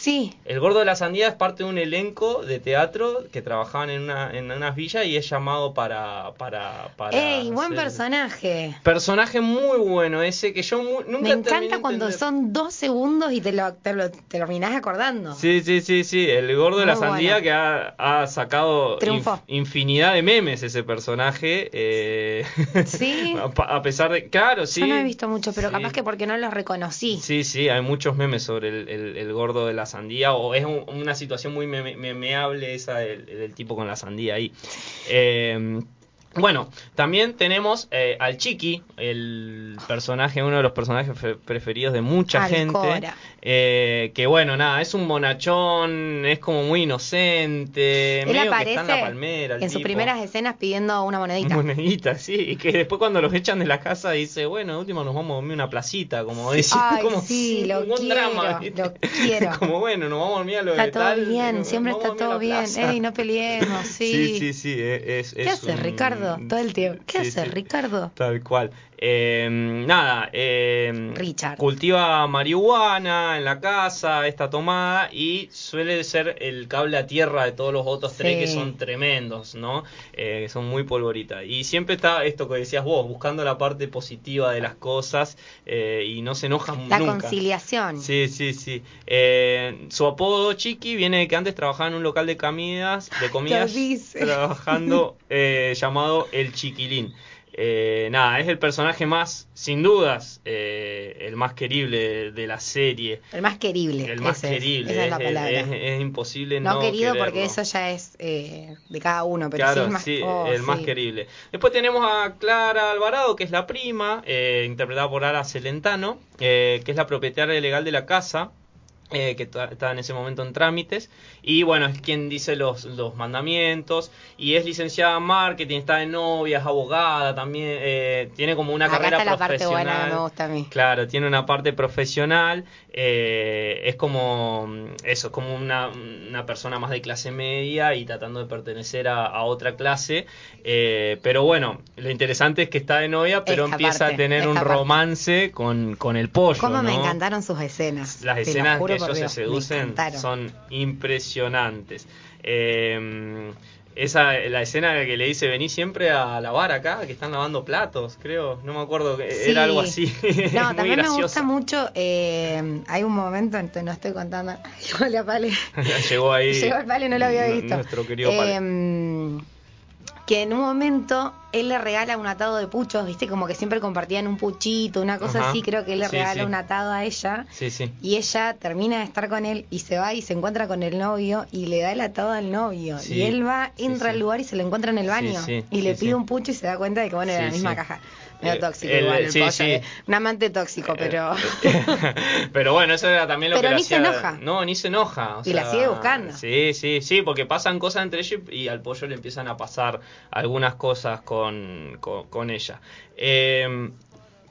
Sí. El Gordo de la Sandía es parte de un elenco de teatro que trabajaban en, una, en unas villas y es llamado para... para, para ¡Ey, buen personaje! Personaje muy bueno ese que yo mu- nunca Me encanta cuando entender. son dos segundos y te lo, te lo te terminás acordando. Sí, sí, sí, sí, el gordo de la Muy sandía bueno. que ha, ha sacado inf- infinidad de memes ese personaje. eh, Sí. a, pesar de... Claro, sí. Yo no he visto mucho, pero Sí. capaz que porque no los reconocí. Sí, sí, hay muchos memes sobre el, el- el gordo de la sandía, o es un- una situación muy meme- memeable esa del, del tipo con la sandía ahí. Eh, bueno, también tenemos eh, al Chiqui, el personaje, uno de los personajes fe- preferidos de mucha gente. Eh, que bueno, nada, es un bonachón, es como muy inocente, Él medio que aparece está en la palmera. el en sus tipo. primeras escenas pidiendo una monedita. Monedita, sí, y que después cuando los echan de la casa dice, bueno, de último nos vamos a dormir una placita, como dice, Ay, como sí, lo un quiero, drama, ¿viste? lo quiero. como bueno, nos vamos a dormir a lo Está de todo tal, bien, siempre está todo bien. Ey, no peleemos, sí. Sí, sí, sí, e- es, ¿Qué es haces, un- Ricardo? Todo el tiempo. ¿Qué Sí, haces, sí. Ricardo? Tal cual. Eh, nada, eh, Richard. cultiva marihuana en la casa, está tomada y suele ser el cable a tierra de todos los otros tres que son tremendos, ¿no? Eh, que son muy polvoritas. Y siempre está esto que decías vos, buscando la parte positiva de las cosas eh, y no se enoja La nunca. conciliación. Sí, sí, sí. Eh, su apodo Chiqui viene de que antes trabajaba en un local de comidas, de comidas trabajando eh, llamado El Chiquilín. Eh, nada, es el personaje más, sin dudas, eh, el más querible de, la serie. El más querible. El más es, querible. Esa es la es, palabra. es- es imposible no, no, querido porque eso ya es eh, de cada uno, pero Claro, sí el más, sí, oh, el más querible. Después tenemos a Clara Alvarado, que es la prima, eh, interpretada por Ara Celentano, eh, que es la propietaria legal de la casa. Eh, que está en ese momento en trámites y bueno es quien dice los, los mandamientos y es licenciada en marketing está de novia es abogada también eh, tiene como una Acá carrera está la parte profesional buena que me gusta a mí. Claro, tiene una parte profesional, eh, es como eso, es como una, una persona más de clase media y tratando de pertenecer a, a otra clase, pero bueno, lo interesante es que está de novia, pero Esta empieza parte, a tener un parte. romance con, con el pollo. Cómo me encantaron sus escenas. Las escenas que ellos se Dios, seducen son impresionantes. Eh, esa, la escena que le dice, vení siempre a lavar acá, que están lavando platos, creo, no me acuerdo, que Sí. era algo así. No, Muy también me gusta mucho. eh, hay un momento, entonces no estoy contando. Igual a Pale. Llegó ahí. Llegó el Pale, no lo había visto. Nuestro querido Pale. Eh, que en un momento él le regala un atado de puchos, viste, como que siempre compartían un puchito, una cosa Ajá. así. Creo que él le Sí, regala sí. un atado a ella. Sí, sí. Y ella termina de estar con él y se va y se encuentra con el novio y le da el atado al novio. Sí, y él va, entra al lugar y se lo encuentra en el baño. y le pide un pucho y se da cuenta de que bueno, era la misma sí. caja. Medio Eh, tóxico el- igual el sí, pollo, sí. eh. Un amante tóxico, pero... pero bueno, eso era también lo Pero que ni se hacía- enoja. No, ni se enoja. o Y la sigue buscando. Sí, sí, sí, porque pasan cosas entre ellos y al pollo le empiezan a pasar algunas cosas con, con, con ella. Eh,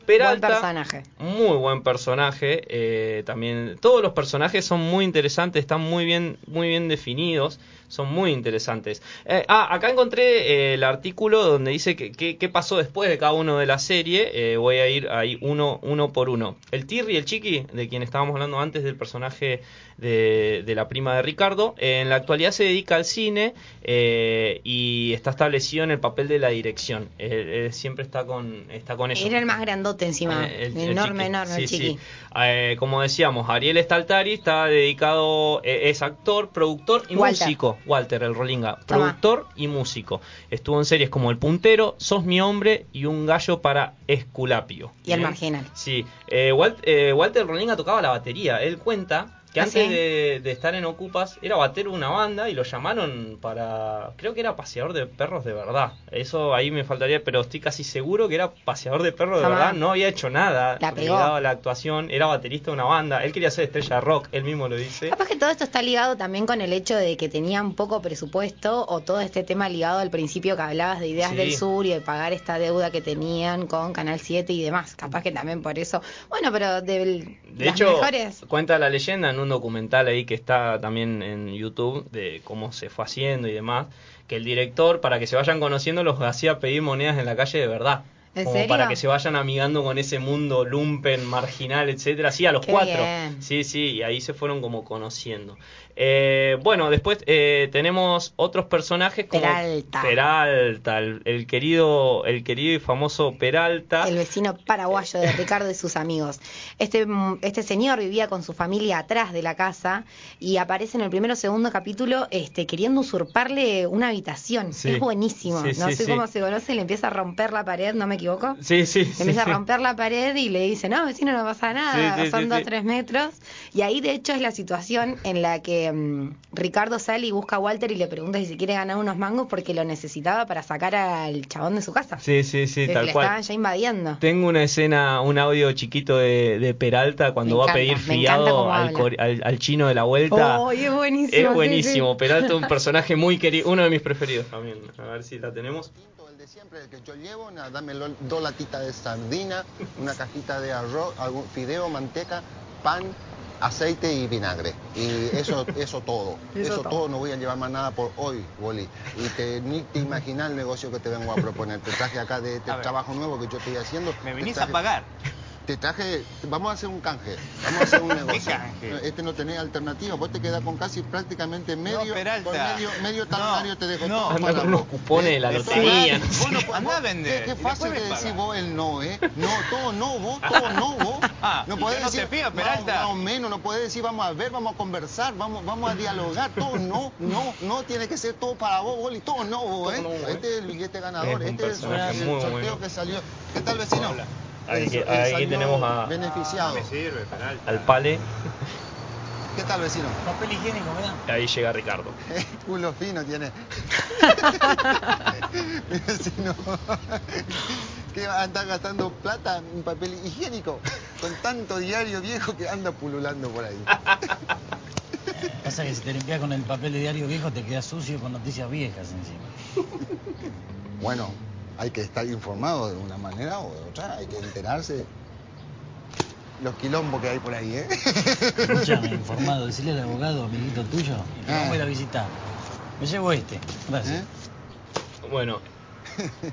Peralta, Buen personaje. Muy buen personaje. eh, también todos los personajes son muy interesantes, están muy bien, muy bien definidos, son muy interesantes. Eh, ah, acá encontré eh, el artículo donde dice que, que- qué pasó después de cada uno de la serie. Eh, voy a ir ahí uno, uno por uno. El Tirri, el Chiqui, de quien estábamos hablando antes del personaje de, de la prima de Ricardo, en la actualidad se dedica al cine eh, y está establecido en el papel de la dirección. Eh, siempre está con, está con eso. Era el más grandote encima. El- el enorme, chiqui. enorme, Sí, el chiqui. sí. Eh, como decíamos, Ariel Staltari está dedicado, es actor, productor y Walter. músico. Walter, el Rolinga. Productor y músico. Estuvo en series como El Puntero, Sos mi hombre y Un gallo para Esculapio. Y El. Marginal. Sí. Eh, Walt- eh, Walter Rolinga tocaba la batería. Él cuenta que ¿Ah, antes sí? de, de estar en Ocupas era batero de una banda y lo llamaron para. Creo que era paseador de perros de verdad. Eso ahí me faltaría, pero estoy casi seguro que era paseador de perros de Jamás. verdad. No había hecho nada La pegó. ligado a la actuación. Era baterista de una banda. Él quería ser estrella de rock, él mismo lo dice. Capaz que todo esto está ligado también con el hecho de que tenían poco presupuesto o todo este tema ligado al principio que hablabas de Ideas Sí. del Sur y de pagar esta deuda que tenían con Canal 7 y demás. Capaz que también por eso. Bueno, pero de, De las hecho, mejores. cuenta la leyenda en en un documental ahí que está también en YouTube de cómo se fue haciendo y demás, que el director, para que se vayan conociendo, los hacía pedir monedas en la calle de verdad. ¿En como serio? para que se vayan amigando con ese mundo lumpen, marginal, etcétera, sí, a los Qué cuatro. bien. Sí, sí, y ahí se fueron como conociendo. Eh, bueno, después eh, tenemos otros personajes como Peralta. Peralta, el, el querido, el querido y famoso Peralta. El vecino paraguayo de Ricardo y sus amigos. Este, este señor vivía con su familia atrás de la casa y aparece en el primero o segundo capítulo este, queriendo usurparle una habitación. Sí. Es buenísimo. Sí, no sí, sé cómo se conoce, le empieza a romper la pared, ¿no me equivoco? Sí, sí, Le empieza a romper la pared y le dice, no, vecino, no pasa nada, son dos, tres metros. Y ahí, de hecho, es la situación en la que mm, Ricardo sale y busca a Walter y le pregunta si se quiere ganar unos mangos porque lo necesitaba para sacar al chabón de su casa. Sí, sí, sí, Que tal le cual. estaban ya invadiendo. Tengo una escena, un audio chiquito de, de Peralta cuando Me va encanta, a pedir fiado al, chino de la vuelta. ¡Oh, es buenísimo! es sí, buenísimo. sí. Peralta un personaje muy querido, uno de mis preferidos también. A ver si la tenemos. El de siempre, el que yo llevo, nada, dame dos latitas de sardina, una cajita de arroz, algún fideo, manteca, pan, aceite y vinagre. Y eso, eso todo. Eso Eso, todo. todo. no voy a llevar más nada por hoy, Wally. Y te, ni te imaginas el negocio que te vengo a proponer. Te traje acá de este trabajo nuevo que yo estoy haciendo. Me venís a pagar. Te traje, vamos a hacer un canje, vamos a hacer un negocio. Este no tenés alternativa, vos te quedás con casi prácticamente medio, Peralta. con medio, medio No, talonario te dejo no. todo Anda para con unos cupones de la Eh, lotería, vos no no- a vender, Qué, fácil decís pagas. vos el no, ¿eh? No, todo no, vos, todo no, vos. Ah, no ¿y podés no decir, más- Peralta? Más o menos, no podés decir, vamos a ver, vamos a conversar, vamos, vamos a dialogar, todo no, no, no, tiene que ser todo para vos, Boli, todo no, vos, ¿eh? No, ¿eh? Este es el billete ganador, este es el sorteo bueno. que salió. ¿Qué tal, vecino? Que- ahí salió tenemos a- Beneficiado. Me sirve. Al pale, ¿Qué tal, vecino? Papel higiénico, ¿verdad? ahí llega Ricardo. Culo fino tiene. Mi vecino. ¿Qué va a andar gastando plata en papel higiénico? Con tanto diario viejo que anda pululando por ahí. Pasa que si te limpias con el papel de diario viejo te quedas sucio con noticias viejas encima. Bueno, hay que estar informado de una manera o de otra, hay que enterarse los quilombos que hay por ahí, ¿eh? Escúchame, informado, decirle al abogado, amiguito tuyo, que vamos a ir a visitar. Me llevo este, gracias. ¿Eh? Bueno,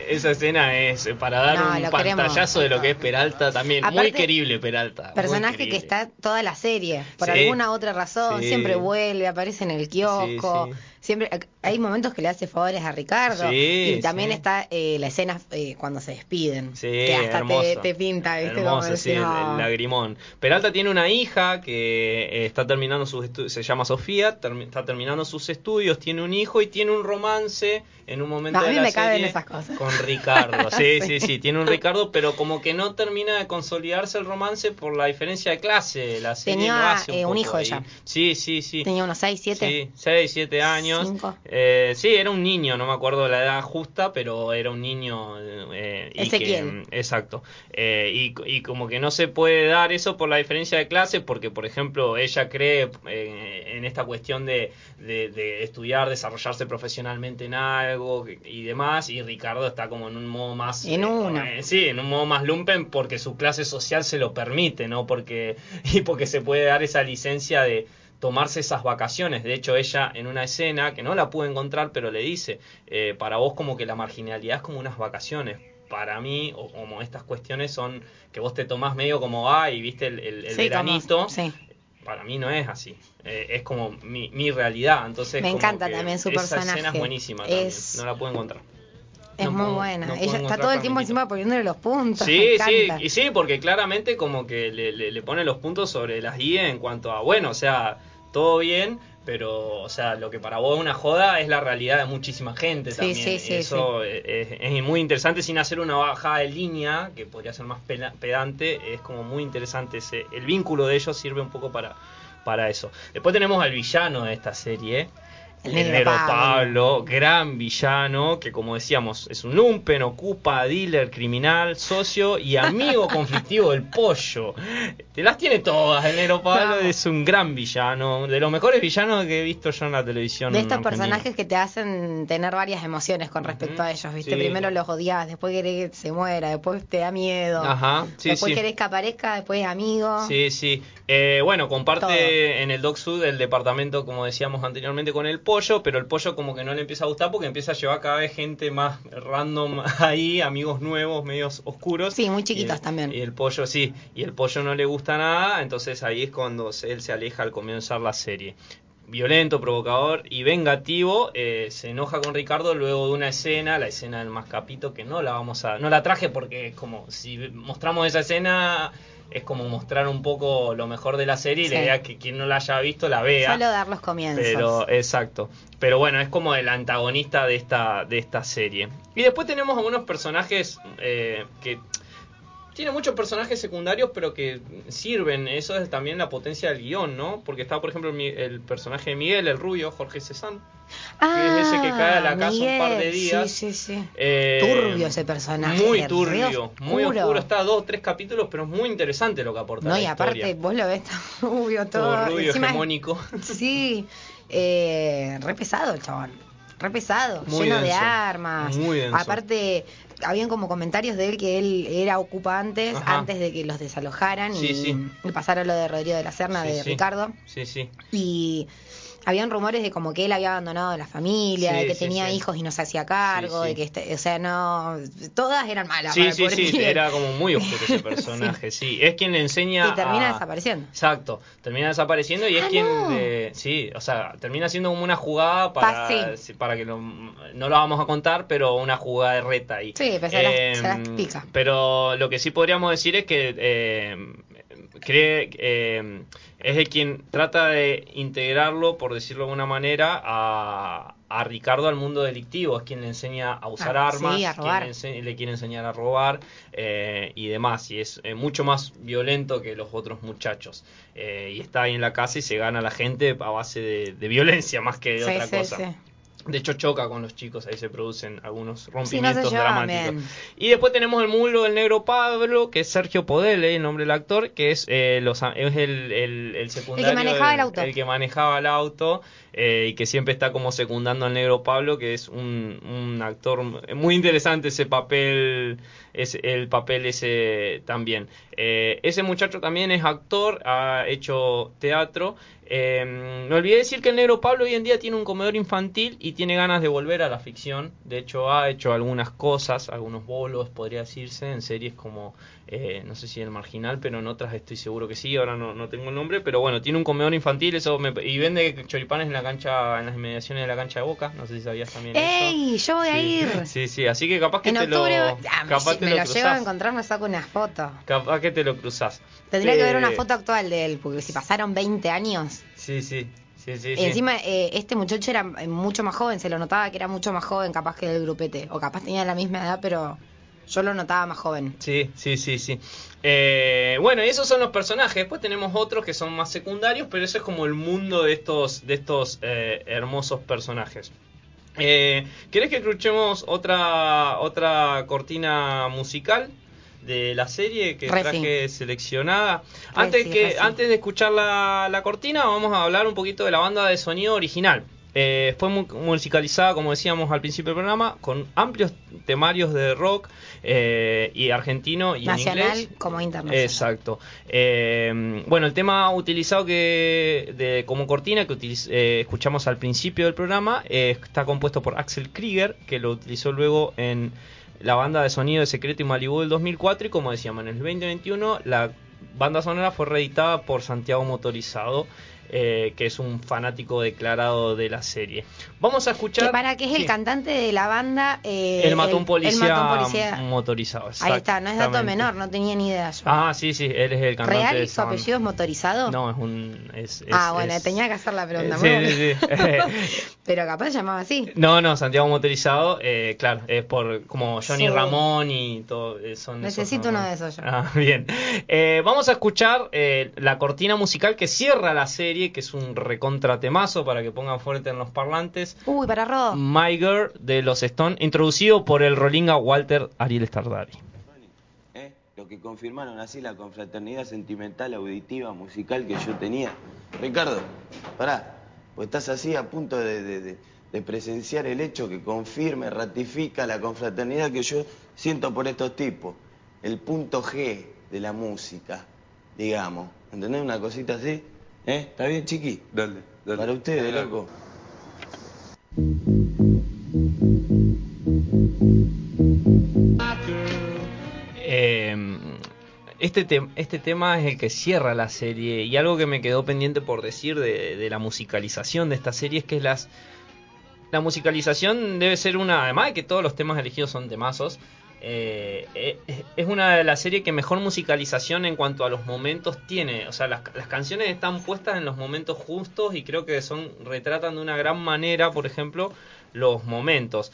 esa escena es para dar No, un queremos. pantallazo de lo que es Peralta también. muy querible Peralta. Personaje querible. que está toda la serie, por Sí. alguna otra razón, Sí. siempre vuelve, aparece en el kiosco, Sí, sí. siempre hay momentos que le hace favores a Ricardo Sí, y también sí. está eh, la escena eh, cuando se despiden, Sí, que hasta te, pinta, ¿viste? Hermoso, Como sí, el, "No". el lagrimón. Peralta tiene una hija que eh, está terminando sus estudios, se llama Sofía, termi- está terminando sus estudios, tiene un hijo y tiene un romance en un momento No, a de mí la me caben serie esas cosas. con Ricardo. Sí, sí, Sí. tiene un Ricardo, pero como que no termina de consolidarse el romance por la diferencia de clase. La serie Tenía, lo hace un, eh, un hijo ahí. ella. Sí, sí, sí. Tenía unos 6, 7. Sí, 6, 7 años. Cinco. Eh, sí, era un niño, no me acuerdo la edad justa, pero era un niño. eh, y. Que, exacto. Eh, y, y como que no se puede dar eso por la diferencia de clase, porque, por ejemplo, ella cree eh, en esta cuestión de, de- de estudiar, desarrollarse profesionalmente en algo y demás, y Ricardo está como en un modo más. En eh, una. eh, sí, en un modo más lumpen porque su clase social se lo permite, ¿no? Porque, y porque se puede dar esa licencia de tomarse esas vacaciones. De hecho, ella en una escena, que no la pude encontrar, pero le dice, eh, para vos como que la marginalidad es como unas vacaciones. Para mí, o como estas cuestiones son que vos te tomás medio como, ay, viste el, el- el Sí, veranito. sí. Para mí no es así. Eh, es como mi, mi realidad. Entonces, Me como encanta que también su Esa escena es buenísima Es- también. No la puedo encontrar. Es No muy puedo- buena. no Ella está todo el tiempo encima poniéndole los puntos. Sí, sí, y sí, porque claramente como que le, le, le pone los puntos sobre las I en cuanto a, bueno, o sea, todo bien, pero, o sea, lo que para vos es una joda es la realidad de muchísima gente Sí, también. sí, sí, Eso Es, es muy interesante sin hacer una bajada de línea, que podría ser más pedante, es como muy interesante ese, el vínculo de ellos sirve un poco para, para eso. Después tenemos al villano de esta serie, El el negro Pablo. Pablo, gran villano, que como decíamos, es un lumpen, ocupa, dealer, criminal, socio y amigo conflictivo del pollo. Te las tiene todas, el negro Pablo No. es un gran villano, de los mejores villanos que he visto yo en la televisión. De estos argentina. personajes que te hacen tener varias emociones con respecto a ellos, ¿viste? sí. Primero los odias, después querés que se muera, después te da miedo. Ajá, sí, después sí. querés que aparezca, después es amigo. Sí, sí. Eh, bueno, comparte Todo. en el Doc Sud el departamento, como decíamos anteriormente, con el pollo, pero el pollo como que no le empieza a gustar porque empieza a llevar cada vez gente más random ahí, amigos nuevos, medios oscuros. Sí, muy el- también. Y el pollo, sí, y el pollo no le gusta nada, entonces ahí es cuando él se aleja al comenzar la serie. Violento, provocador y vengativo, eh, se enoja con Ricardo luego de una escena, la escena del mascapito, que no la vamos a, no la traje porque es como si mostramos esa escena es como mostrar un poco lo mejor de la serie y Sí. la idea es que quien no la haya visto la vea. Solo dar los comienzos. Pero, exacto. Pero bueno, es como el antagonista de esta, de esta serie. Y después tenemos algunos personajes eh, que. Tiene muchos personajes secundarios, pero que sirven. Eso es también la potencia del guion, ¿no? Porque está, por ejemplo, el personaje de Miguel, el rubio, Jorge Cezanne. ah, es ese que cae a la casa un par de días. Sí, sí, sí. Eh, Turbio ese personaje, Muy turbio, muy oscuro. Está dos tres capítulos, pero es muy interesante lo que aporta No, la y aparte, vos lo ves tan rubio todo. Todo rubio, encima es- hegemónico. Sí, eh, re pesado el chabón. Re pesado, Muy lleno de armas. muy denso. Aparte, habían como comentarios de él que él era ocupante antes, antes de que los desalojaran Sí, y, sí. y pasara lo de Rodrigo de la Serna, Sí, de. Ricardo. Sí, sí. Y habían rumores de como que él había abandonado a la familia, Sí, de que sí, tenía sí. hijos y no se hacía cargo, de que, este, o sea, no, todas eran malas. Sí, para sí, sí, Miguel. era como muy oscuro ese personaje, sí. Es quien le enseña Y termina a- desapareciendo. Exacto, termina desapareciendo y es Ah, quien, no. sí, o sea, termina siendo como una jugada para, que lo- no lo vamos a contar, pero una jugada de reta ahí. Sí, pues se las- se las pica. Pero lo que sí podríamos decir es que eh, cree, eh, es el quien trata de integrarlo, por decirlo de alguna manera, a, a Ricardo al mundo delictivo. Es quien le enseña a usar Ah, armas, sí, a quien le, ense- le quiere enseñar a robar eh, y demás. Y es eh, mucho más violento que los otros muchachos. Eh, y está ahí en la casa y se gana a la gente a base de, de violencia más que de Sí, otra sí, cosa. De hecho, choca con los chicos, ahí se producen algunos Sí, no rompimientos dramáticos. bien. Y después tenemos el mulo del negro Pablo, que es Sergio Podele, el nombre del actor, que es, eh, los, es el, el, el secundario. manejaba del- el auto. El que manejaba el auto eh, y que siempre está como secundando al negro Pablo, que es un, un actor muy interesante ese papel, ese, el papel ese también. Eh, ese muchacho también es actor, ha hecho teatro. Eh, me olvidé decir que el negro Pablo hoy en día tiene un comedor infantil y tiene ganas de volver a la ficción. De hecho, ha hecho algunas cosas, algunos bolos, podría decirse, en series como, eh, no sé si El Marginal, pero en otras estoy seguro que sí, ahora no, no tengo el nombre. Pero bueno, tiene un comedor infantil eso me- y vende choripanes en la cancha, en las inmediaciones de la cancha de Boca. No sé si sabías también eso. ¡Ey! Yo voy a ir. Sí, sí, así que capaz que En te octubre lo, ah, me, capaz si- te me lo lo llevo a encontrar, me saco una foto. Capaz que te lo cruzás. Tendría que ver una Eh, foto actual de él, porque si pasaron 20 años. Sí, sí, sí, sí. Y sí. encima, eh, este muchacho era eh, mucho más joven, se lo notaba que era mucho más joven, capaz que del grupete. O capaz tenía la misma edad, pero yo lo notaba más joven. Sí, sí, sí, sí. Eh, bueno, y esos son los personajes. Después tenemos otros que son más secundarios, pero eso es como el mundo de estos, de estos eh, hermosos personajes. Eh, ¿Querés que escuchemos otra, otra cortina musical de la serie que Re traje seleccionada? Re Antes, sí, que, antes de escuchar la, la cortina, vamos a hablar un poquito de la banda de sonido original. Eh, fue mu- musicalizada, como decíamos al principio del programa, con amplios temarios de rock eh, y argentino y en Nacional inglés. como internacional. Exacto. Eh, bueno, el tema utilizado que de, como cortina que utiliz- eh, escuchamos al principio del programa eh, está compuesto por Axel Krieger, que lo utilizó luego en la banda de sonido de Secreto y Malibu del 2004 y como decíamos en el 2021 la banda sonora fue reeditada por Santiago Motorizado. Eh, que es un fanático declarado de la serie. Vamos a escuchar. Que para que es el Sí. cantante de la banda. eh, El matón policía, el matón policía. motorizado. Ahí está, no es dato menor, no tenía ni idea yo. Ah, sí, sí, él es el cantante ¿Real? esa ¿Su apellido es motorizado? No, es un. Es, es- ah, bueno, es- tenía que hacer la pregunta. Sí, muy sí, buena. sí. Pero capaz se llamaba así. no, no, Santiago Motorizado, eh, claro, es por como Johnny Ramón y todo. eh, son esos, Necesito ¿no? uno de esos yo. Ah, bien. Eh, vamos a escuchar eh, la cortina musical que cierra la serie serie, que es un recontratemazo para que pongan fuerte en los parlantes. Uy, para Rodo. My Girl de los Stone, introducido por el Rolinga Walter Ariel Stardari. ¿eh? Lo que confirmaron así la confraternidad sentimental, auditiva, musical que yo tenía. Ricardo, pará, pues estás así a punto de, de- de- de presenciar el hecho que confirme, ratifica la confraternidad que yo siento por estos tipos. El punto G de la música, digamos. ¿Entendés una cosita así? ¿Eh? ¿Está bien, chiqui? Dale, dale. Para ustedes, loco. Eh, este, te- este tema es el que cierra la serie y algo que me quedó pendiente por decir de, de la musicalización de esta serie es que las la musicalización debe ser una, además de que todos los temas elegidos son temazos, eh, eh, es una de las series que mejor musicalización en cuanto a los momentos tiene. O sea, las, las canciones están puestas en los momentos justos y creo que son retratan de una gran manera, por ejemplo, los momentos.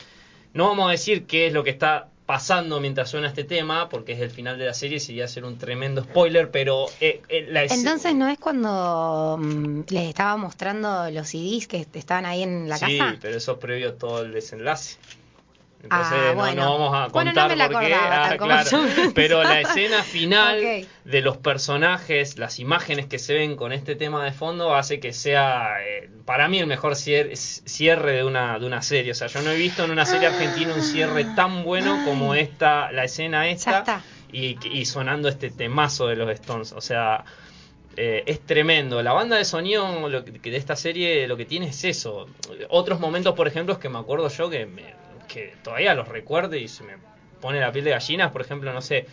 No vamos a decir qué es lo que está pasando mientras suena este tema, porque es el final de la serie, sería hacer un tremendo spoiler, pero eh, eh, la es- Entonces, ¿no es cuando mm, les estaba mostrando los CDs que estaban ahí en la sí, casa? pero eso es previo todo el desenlace. Entonces Ah, no- bueno. no, vamos a Bueno, contar no me la por qué. Ah, claro. Pero la escena final de los personajes, las imágenes que se ven con este tema de fondo hace que sea eh, para mí el mejor cier- cierre de una de una serie. O sea, yo no he visto en una serie argentina un cierre tan bueno como esta, la escena esta y, y sonando este temazo de los Stones. O sea, eh, es tremendo. La banda de sonido lo que de esta serie lo que tiene es eso. Otros momentos, por ejemplo, es que me acuerdo yo que, me- que todavía los recuerdo y se me pone la piel de gallinas. Por ejemplo, no sé,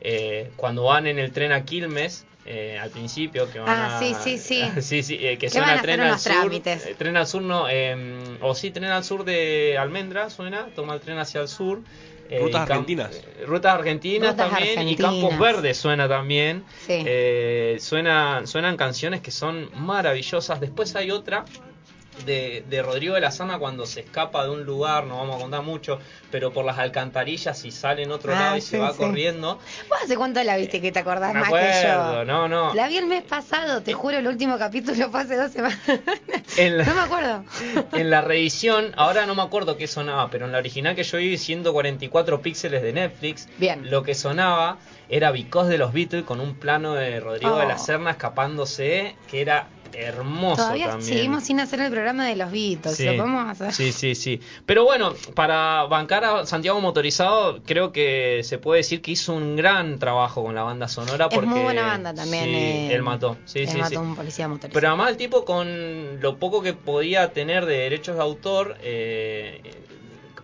eh, cuando van en el tren a Quilmes. eh, al principio que van Ah, a- sí, sí, sí. sí, sí, eh, que suena tren al sur trámites. eh, tren al sur no eh, o sí tren al sur de Almendra suena toma el tren hacia el sur eh, Rutas argentinas. eh, rutas argentinas Rutas también y. Campos Verdes suena también Sí. eh, suena, suenan canciones que son maravillosas. Después hay otra de, de Rodrigo de la Sama cuando se escapa de un lugar, no vamos a contar mucho, pero por las alcantarillas y sale en otro Ah, lado y sí, se va sí. corriendo. ¿Vos hace cuánto la viste que te acordás Me más que acuerdo, yo? no, no. La vi el mes pasado, te juro, el último capítulo fue hace dos semanas. La- No me acuerdo. En la reedición, ahora no me acuerdo qué sonaba, pero en la original que yo vi 144 píxeles de Netflix, Bien. lo que sonaba era Because de los Beatles con un plano de Rodrigo de la Oh. Serna escapándose, que era hermoso Todavía también. seguimos sin hacer el programa de los Beatles, Sí, lo podemos hacer. sí, sí, sí. Pero bueno, para bancar a Santiago Motorizado, creo que se puede decir que hizo un gran trabajo con la banda sonora. Es Porque, muy buena banda también. Sí, eh, él mató. Sí, él sí, mató sí. un policía motorizado. Pero además el tipo con lo poco que podía tener de derechos de autor, eh,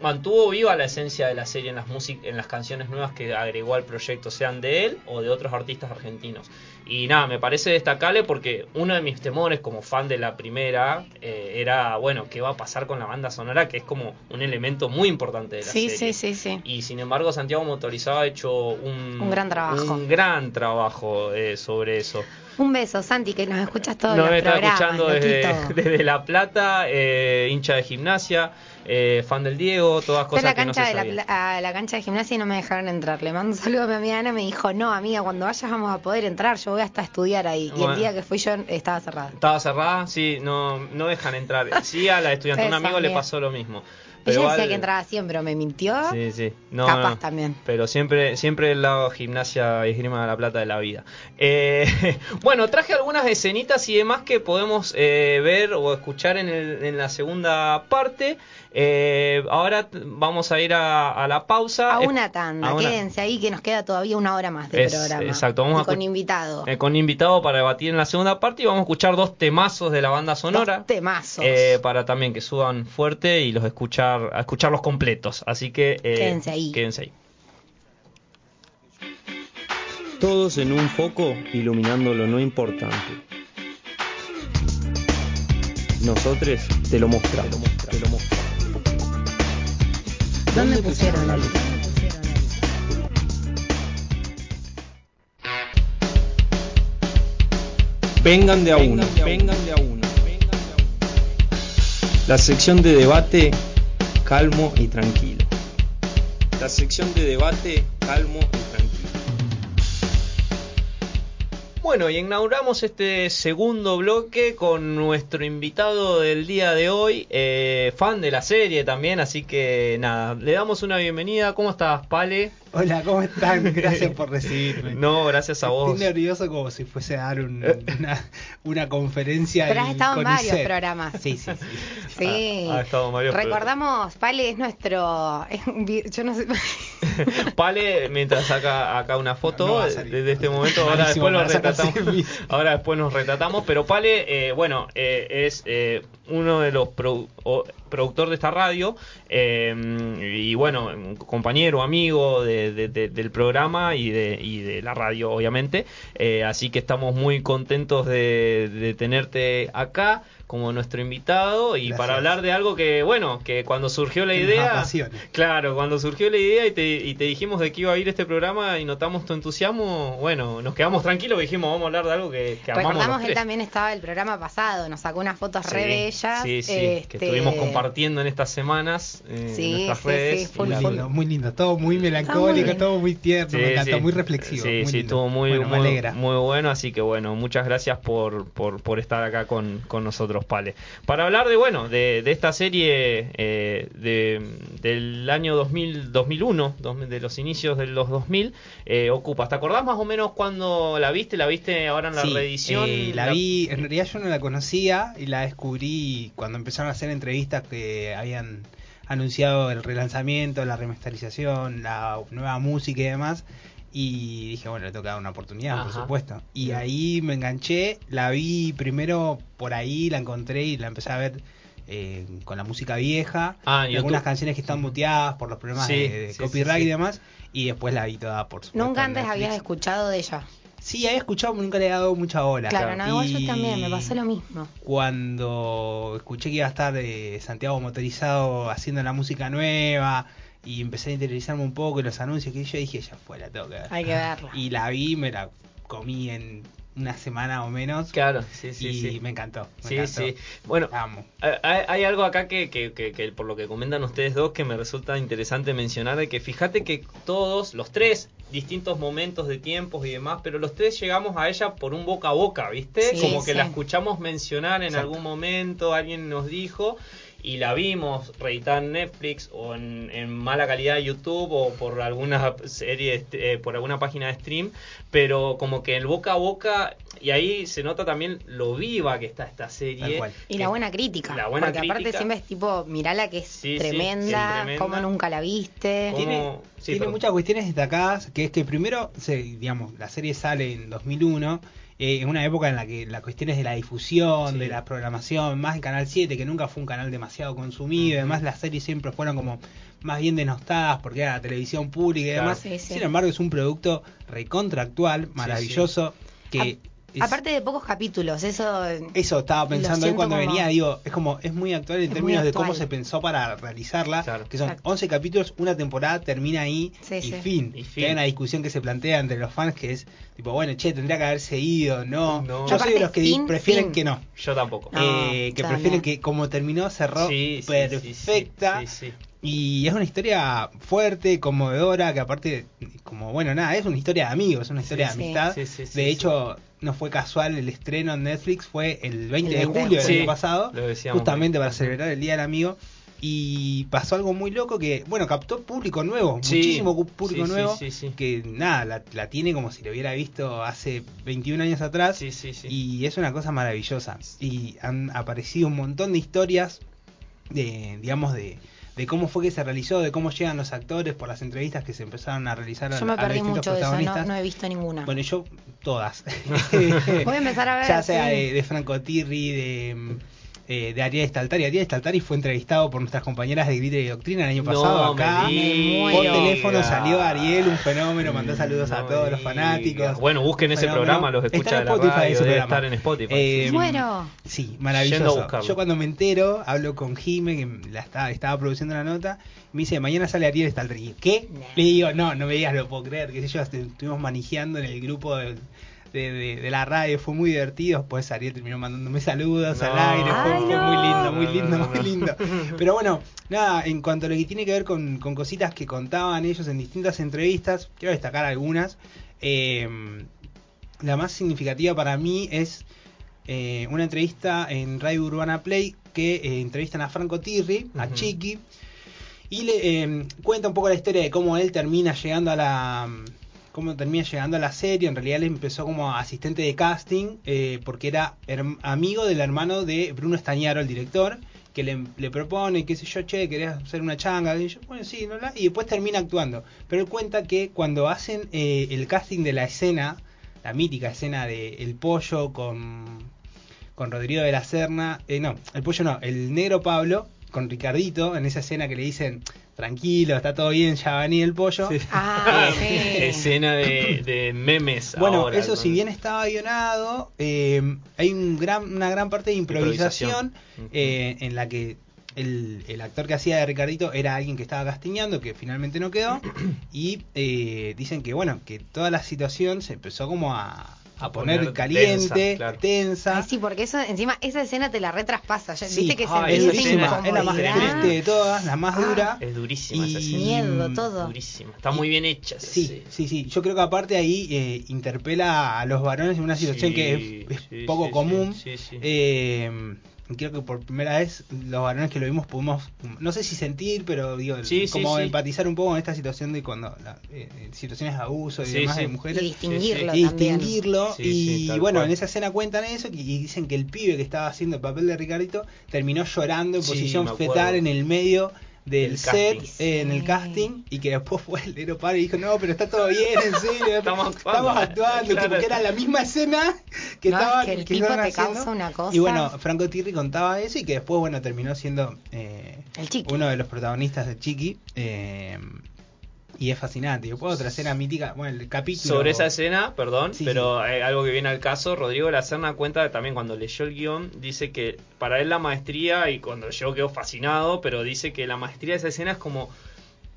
mantuvo viva la esencia de la serie en las, en las canciones nuevas que agregó al proyecto, sean de él o de otros artistas argentinos. Y nada, me parece destacable porque uno de mis temores como fan de la primera eh, era, bueno, ¿qué va a pasar con la banda sonora? Que es como un elemento muy importante de la sí, serie. sí, sí, sí. Y sin embargo, Santiago Motorizado ha hecho un, Un gran trabajo. un gran trabajo eh, sobre eso. Un beso, Santi, que nos escuchas todos Nos los está programas, escuchando desde, La Plata, eh, hincha de gimnasia, eh, fan del Diego, todas cosas la que no se de la, a la cancha de gimnasia y no me dejaron entrar. Le mando un saludo a mi amiga Ana, me dijo, no, amiga, cuando vayas vamos a poder entrar, yo voy hasta a estudiar ahí. Y el día que fui yo estaba cerrada. Estaba cerrada, sí, no, no dejan entrar. Sí, a la estudiante, un amigo le pasó lo mismo. Ella igual- decía que entraba siempre, pero me mintió. Sí, sí. No, Capaz no. también. Pero siempre, siempre el lado gimnasia y esgrima de la plata de la vida. Eh, bueno, traje algunas escenitas y demás que podemos eh, ver o escuchar en, el- en la segunda parte. Eh, ahora vamos a ir a, a la pausa. A una tanda, a una- quédense ahí que nos queda todavía una hora más de Es- programa. exacto, vamos Y a con invitado. eh, con invitado para debatir en la segunda parte y vamos a escuchar dos temazos de la banda sonora. Dos temazos. Eh, para también que suban fuerte y los escuchar, a escucharlos completos. Así que eh, Quédense ahí. Quédense ahí. Todos en un foco iluminando lo no importante. Nosotros te lo mostramos. Te lo mostramos. ¿Dónde pusieron la luz? Vengan de a uno. Vengan de a uno. La sección de debate calmo y tranquilo. La sección de debate calmo y tranquilo. Bueno, y inauguramos este segundo bloque con nuestro invitado del día de hoy, eh, fan de la serie también, así que nada, le damos una bienvenida. ¿Cómo estás, Pale? Hola, ¿cómo están? Gracias por recibirme. No, gracias a vos. Estoy nervioso como si fuese a dar un- una, una conferencia. Pero has estado en varios programas. Sí, sí, sí. Sí. Ah, ha estado en varios Recordamos, Pale es nuestro. es un vi- yo no sé. Pale, mientras saca acá una foto no desde este momento, ahora Malísimo después, nos retratamos, selfies. ahora después nos retratamos, pero Pale, eh, bueno, eh, es eh, uno de los o- productor de esta radio eh, y bueno, compañero, amigo de- de- de- del programa y de, y de la radio, obviamente, Eh, así que estamos muy contentos de, de tenerte acá como nuestro invitado y Gracias. para hablar de algo que, bueno, que cuando surgió la Que idea... Claro, cuando surgió la idea y te, y te dijimos de que iba a ir este programa y notamos tu entusiasmo, bueno, nos quedamos tranquilos y dijimos, vamos a hablar de algo que, que amamos Recordamos los que él también estaba el programa pasado, nos sacó unas fotos re Sí, bellas. Sí, sí, este, que estuvimos compartiendo en estas semanas eh, Sí, en nuestras sí, redes. sí, la- lindo, muy lindo. Todo muy melancólico, todo muy tierno. Sí, me encantó, sí. muy reflexivo. Sí, muy sí, lindo. estuvo muy, Bueno, me muy, alegra. muy bueno, así que bueno, muchas gracias por, por, por estar acá con, con nosotros, Pale. Para hablar de, bueno, de, de esta serie eh, de, del año 2000, 2001, dos- de los inicios de los 2000, eh, Ocupas. ¿Te acordás más o menos cuando la viste? ¿La viste ahora en la Sí, reedición? eh, la vi, en realidad yo no la conocía y la descubrí cuando empezaron a hacer entrevistas que habían anunciado el relanzamiento, la remasterización, la nueva música y demás. Y dije, bueno, le toca dar una oportunidad, por supuesto. Y Bien. ahí me enganché, la vi primero por ahí, la encontré y la empecé a ver eh, con la música vieja. Ah, algunas canciones que están muteadas por los problemas Sí, de, de sí, sí, copyright sí. y demás. Y después la vi toda por supuesto. Nunca antes Netflix. habías escuchado de ella. Sí, había escuchado, pero nunca le había dado mucha bola. Claro, no, igual Y yo también, me pasó lo mismo. Cuando escuché que iba a estar eh, Santiago Motorizado haciendo la música nueva y empecé a interiorizarme un poco en los anuncios que yo dije, ya fue, la tengo que ver. Hay que verla. Y la vi, me la comí en una semana o menos. Claro, sí, sí, y sí. me encantó. Me Sí, encantó. sí. Bueno, amo. Hay, hay algo acá que, que, que- que por lo que comentan ustedes dos que me resulta interesante mencionar de que fíjate que todos, los tres, distintos momentos de tiempos y demás, pero los tres llegamos a ella por un boca a boca, ¿viste? Sí, Como que la escuchamos mencionar en Exacto. algún momento, alguien nos dijo y la vimos reeditada en Netflix o en, en mala calidad de YouTube o por alguna serie, eh, por alguna página de stream, pero como que el boca a boca y ahí se nota también lo viva que está esta serie. Y la buena crítica. La buena porque aparte crítica. siempre es tipo, mirala que es Sí, sí, tremenda, tremenda. como nunca la viste. ¿Cómo? Tiene, Sí, tiene muchas cuestiones destacadas, que es que primero, se, digamos, la serie sale en 2001, eh, en una época en la que las cuestiones de la difusión, Sí. de la programación, más en Canal 7, que nunca fue un canal demasiado consumido, además las series siempre fueron como más bien denostadas porque era la televisión pública y Claro. demás. Sí, sí. Sin embargo, es un producto recontractual, maravilloso, que... A- es- Aparte de pocos capítulos, eso... eso estaba pensando hoy cuando como- venía, digo, es como, es muy actual en Es términos de cómo se pensó para realizarla, Claro. que son Exacto. 11 capítulos, una temporada termina ahí Sí, y, sí. fin. Y fin. hay una discusión que se plantea entre los fans que es, tipo, bueno, che, tendría que haberse ido, no. No. Yo soy de los que fin, prefieren fin. que no. Yo tampoco. No, Eh, que prefieren que como terminó, cerró Sí, sí, sí, perfecta. sí, sí, sí. Y es una historia fuerte, conmovedora, que aparte, como bueno, nada, es una historia de amigos, es una historia Sí. de amistad. Sí, sí, sí, de sí. hecho, no fue casual el estreno en Netflix, fue el 20 El de 20 de julio del año pasado, justamente para celebrar el Día del Amigo. Y pasó algo muy loco que, bueno, captó público nuevo, Sí, muchísimo público sí, nuevo, que nada, la, la tiene como si lo hubiera visto hace 21 años atrás. Y es una cosa maravillosa. Y han aparecido un montón de historias de, digamos, de, de cómo fue que se realizó, de cómo llegan los actores por las entrevistas que se empezaron a realizar Yo me a perdí mucho de eso, no, no he visto ninguna. Bueno, yo todas. Voy a empezar a ver, Ya sea sí. de, de Franco Tirri, de, eh, de Ariel Staltari. Ariel Staltari fue entrevistado por nuestras compañeras de Glitter y Doctrina el año pasado acá. Por teléfono salió Ariel, un fenómeno, mandó saludos No a todos los fanáticos. Bueno, busquen ese Fenómeno. programa, los Está escucha en de la Spotify radio, ese debe estar en Spotify. Eh, Muero. Sí, maravilloso. Yo cuando me entero, hablo con Jime, que la estaba, estaba produciendo la nota, me dice, mañana sale Ariel Staltari. ¿Qué? Le digo, no, no me digas, lo puedo creer, qué sé yo, est- estuvimos manejando en el grupo del- de, de- de la radio, fue muy divertido, después Ariel terminó mandándome saludos No. al aire, fue, Ay, fue no. muy lindo, muy lindo, no, muy lindo. Pero bueno, nada, en cuanto a lo que tiene que ver con, con cositas que contaban ellos en distintas entrevistas, quiero destacar algunas. Eh, la más significativa para mí es eh, una entrevista en Radio Urbana Play que eh, entrevistan a Franco Tirri, a. Chiqui, y le eh, cuenta un poco la historia de cómo él termina llegando a la cómo termina llegando a la serie. En realidad él empezó como asistente de casting eh, porque era amigo del hermano de Bruno Estañaro, el director, que le, le propone, qué sé yo, che, querés hacer una changa. Y yo, bueno, sí, no la- y después termina actuando. Pero él cuenta que cuando hacen eh, el casting de la escena, la mítica escena de El Pollo con, con Rodrigo de la Serna, eh, no, el Pollo no, el negro Pablo con Ricardito, en esa escena que le dicen, tranquilo, está todo bien, ya va a venir el pollo. Ah, sí. Escena de, de memes. Bueno, ahora, eso ¿no? si bien estaba guionado, eh, hay un gran, una gran parte de improvisación, Improvisación. eh, en la que el, el actor que hacía de Ricardito era alguien que estaba castiñando, que finalmente no quedó, y eh, dicen que bueno, que toda la situación se empezó como a, a poner, poner caliente, tensa, tensa. claro. Ay, sí, porque eso, encima, esa escena te la retraspasa. Ya, Sí, Viste que se ay, es durísima, es la más triste de todas, la más Ah. dura. Es durísima esa escena. Miedo, todo. Durísima. Está muy bien hecha. Sí, sí, sí. Yo creo que aparte ahí eh, interpela a los varones en una situación Sí, que es, es sí, poco sí, común. sí, sí, sí. Eh, creo que por primera vez los varones que lo vimos pudimos, no sé si sentir, pero digo, Sí, como sí. empatizar un poco con esta situación de cuando la- eh, situaciones de abuso y Sí, demás sí. de Y mujeres. distinguirlo y distinguirlo Sí, y sí, tal bueno cual. en esa escena cuentan eso y y dicen que el pibe que estaba haciendo el papel de Ricardito terminó llorando en Sí, posición fetal en el medio del El set casting. eh, en el casting y que después fue el negro padre y dijo no pero está todo bien en serio Estamos actuando. estamos actuando Claro. tipo, que era la misma escena que No, estaba es que el tipo estaban te haciendo. causa una cosa. y bueno Franco Tirri contaba eso y que después bueno terminó siendo eh, El Chiqui. uno de los protagonistas de Chiqui eh, y es fascinante. Y después otra escena mítica bueno el capítulo Sobre esa escena, perdón, Sí, pero eh, algo que viene al caso, Rodrigo de la Serna cuenta también cuando leyó el guion, dice que para él la maestría, y cuando llegó quedó fascinado, pero dice que la maestría de esa escena es como,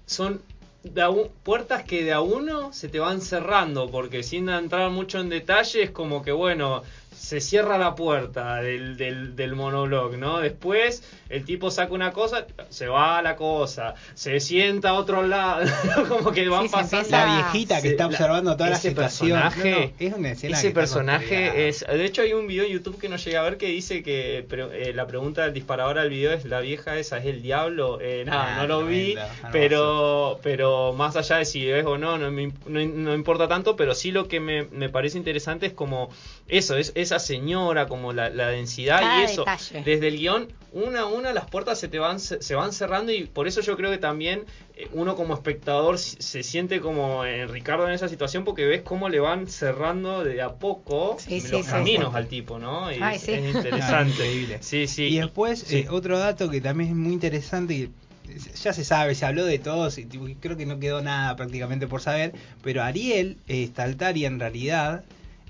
son de a un- puertas que de a uno se te van cerrando, porque sin entrar mucho en detalle es como que, bueno, se cierra la puerta del, del, del monolog, ¿no? Después el tipo saca una cosa, se va a la cosa, se sienta a otro lado, como que van Sí, pasando la viejita que está la- observando toda la ese situación personaje- No, no, es una escena ese personaje es. De hecho, hay un video en YouTube que no llegué a ver que dice que pero, eh, la pregunta del disparador al video es: ¿la vieja esa es el diablo? Eh, nada, Ah, no lo vi, tremendo, pero pero más allá de si es o no, no, me imp- no, no importa tanto. Pero sí lo que me, me parece interesante es como eso, es esa señora, como la, la densidad Cada y eso. detalle. Desde el guion, una a una las puertas se te van se, se van cerrando y por eso yo creo que también eh, uno como espectador se siente como eh, Ricardo en esa situación porque ves cómo le van cerrando de a poco Sí, los sí, caminos sí. al tipo, ¿no? Y Ay, es, sí. es interesante. increíble. Sí, sí. Y después, sí. eh, otro dato que también es muy interesante, que ya se sabe, se habló de todos, y creo que no quedó nada prácticamente por saber, pero Ariel eh, Staltari en realidad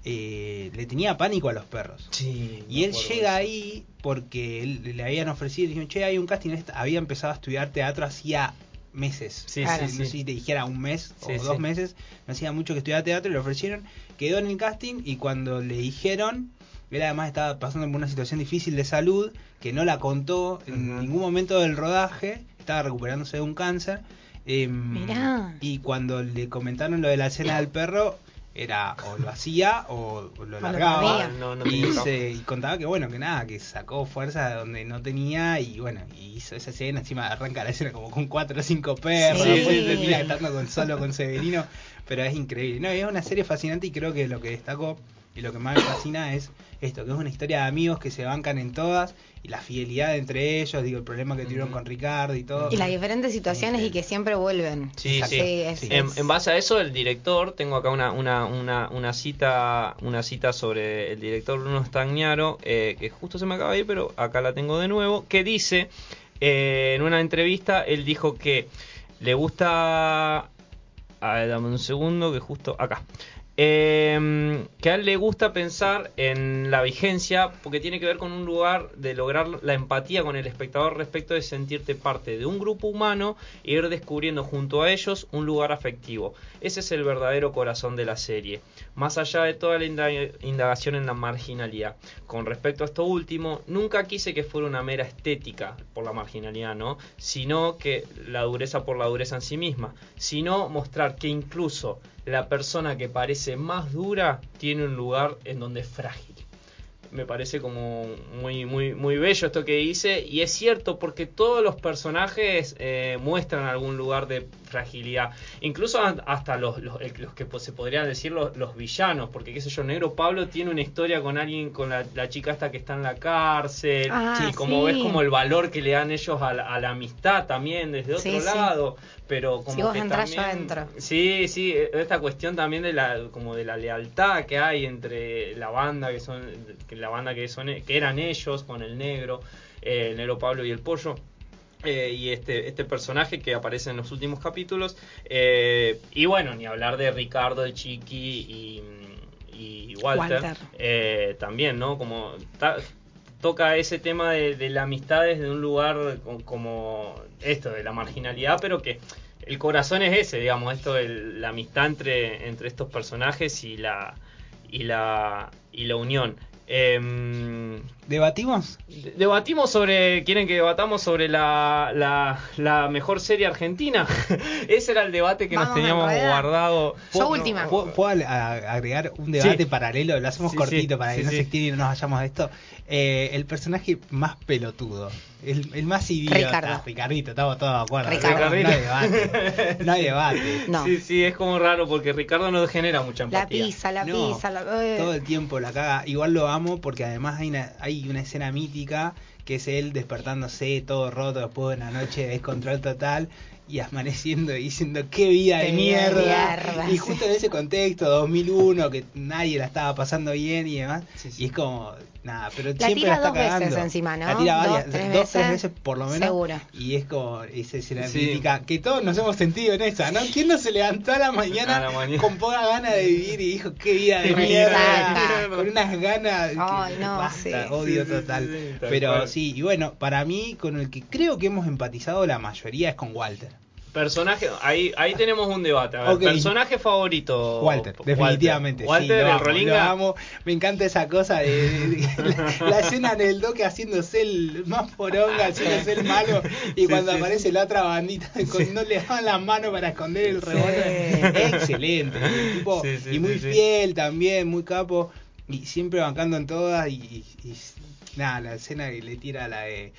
eh, le tenía pánico a los perros. Sí, Y él llega ahí porque él- le habían ofrecido, le dijeron, che, hay un casting, esta-". había empezado a estudiar teatro hacía meses. Sí, Claro. sí, No sí. sé si te dijera un mes Sí, o dos sí. meses, no hacía mucho que estudiaba teatro y le ofrecieron, quedó en el casting y cuando le dijeron, él además estaba pasando por una situación difícil de salud, que no la contó en ningún momento del rodaje, estaba recuperándose de un cáncer. em, Mirá. y cuando le comentaron lo de la escena del perro, era o lo hacía o, lo largaba. No, no y, se- y contaba que bueno, que nada, que sacó fuerza de donde no tenía y bueno, y hizo esa escena, encima arranca la escena como con cuatro o cinco perros, Sí. después termina estando con solo con Severino, pero es increíble. No, es una serie fascinante y creo que lo que destacó y lo que más me fascina es esto, que es una historia de amigos que se bancan en todas y la fidelidad entre ellos, digo, el problema que tuvieron con Ricardo y todo. Y las diferentes situaciones y que siempre vuelven. Sí, sí. es- Sí. En, en base a eso, el director, tengo acá una, una, una, una cita una cita sobre el director Bruno Stagnaro, eh, que justo se me acaba de ir, pero acá la tengo de nuevo, que dice, eh, en una entrevista, él dijo que le gusta... A ver, dame un segundo, que justo acá. Eh, que a él le gusta pensar en la vigencia porque tiene que ver con un lugar de lograr la empatía con el espectador respecto de sentirte parte de un grupo humano e ir descubriendo junto a ellos un lugar afectivo. Ese es el verdadero corazón de la serie. Más allá de toda la inda- indagación en la marginalidad. Con respecto a esto último, nunca quise que fuera una mera estética por la marginalidad, ¿no? Sino que la dureza por la dureza en sí misma, sino mostrar que incluso la persona que parece más dura tiene un lugar en donde es frágil me parece como muy muy muy bello esto que dice y es cierto porque todos los personajes eh, muestran algún lugar de fragilidad incluso hasta los, los, los que se podrían decir los, los villanos porque qué sé yo negro Pablo tiene una historia con alguien con la, la chica esta que está en la cárcel Ah, y como sí. ves como el valor que le dan ellos a la, a la amistad también desde otro Sí, sí. lado pero como Si vos que entrás, yo también- entro. Sí, sí, esta cuestión también de la como de la lealtad que hay entre la banda que son que la banda que son que eran ellos con el negro, eh, el negro Pablo y el pollo. Eh, y este, este personaje que aparece en los últimos capítulos. eh, y bueno, ni hablar de Ricardo, el Chiqui y, y Walter. Walter. eh, también, ¿no? Como ta- toca ese tema de, de la amistad desde un lugar co- como esto, de la marginalidad, pero que el corazón es ese, digamos, esto de la amistad entre, entre estos personajes y la y la y la unión. Em, ¿Debatimos? de- debatimos sobre, quieren que debatamos sobre la, la, la mejor serie argentina. Ese era el debate que nos Vamos teníamos guardado. Yo No, última. ¿Puedo, puedo ag- agregar un debate Sí. paralelo? Lo hacemos Sí, cortito sí, para que sí, no se estire y no nos vayamos de esto. Eh, el personaje más pelotudo, el, el más idiota. Ricardo. Ricardito, estamos todos de acuerdo. Ricardo. No, no hay debate. No hay debate. No. Sí, sí, es como raro porque Ricardo no genera mucha La empatía. pizza, la No, pizza, la... eh. Todo el tiempo la caga. Igual lo amo porque además hay una, hay una escena mítica que es él despertándose todo roto después de una noche de descontrol total y amaneciendo y diciendo qué vida de mierda. mierda, y justo en ese contexto, 2001, que nadie la estaba pasando bien y demás. Sí, sí. Y es como, nada, pero La siempre tira la está dos veces encima, ¿no? La tira Dos, varias, tres dos, tres veces, por lo menos. seguro. Y es como esa escena Sí. mítica que todos nos hemos sentido en esa, ¿no? ¿Quién no se levantó a la mañana, A la mañana. con poca gana de vivir y dijo qué vida de mierda? Con unas ganas. Ay, no, basta, sí. odio Sí, sí, sí, total. Pero cual. sí, y bueno, para mí, con el que creo que hemos empatizado la mayoría es con Walter. Personaje, ahí, ahí tenemos un debate. A ver, Ok. personaje favorito. Walter, definitivamente. sí, Walter, el amo, Rolinga. amo. Me encanta esa cosa de, de- de- la, la escena en el doque haciéndose el más poronga, haciéndose el malo. Y Sí, cuando sí, aparece la otra bandita, con, no le daban las manos para esconder el revólver. Excelente. el tipo, Sí, sí, y muy sí, sí. fiel también, muy capo. Y siempre bancando en todas. Y, y- y nada, la escena que le tira la de.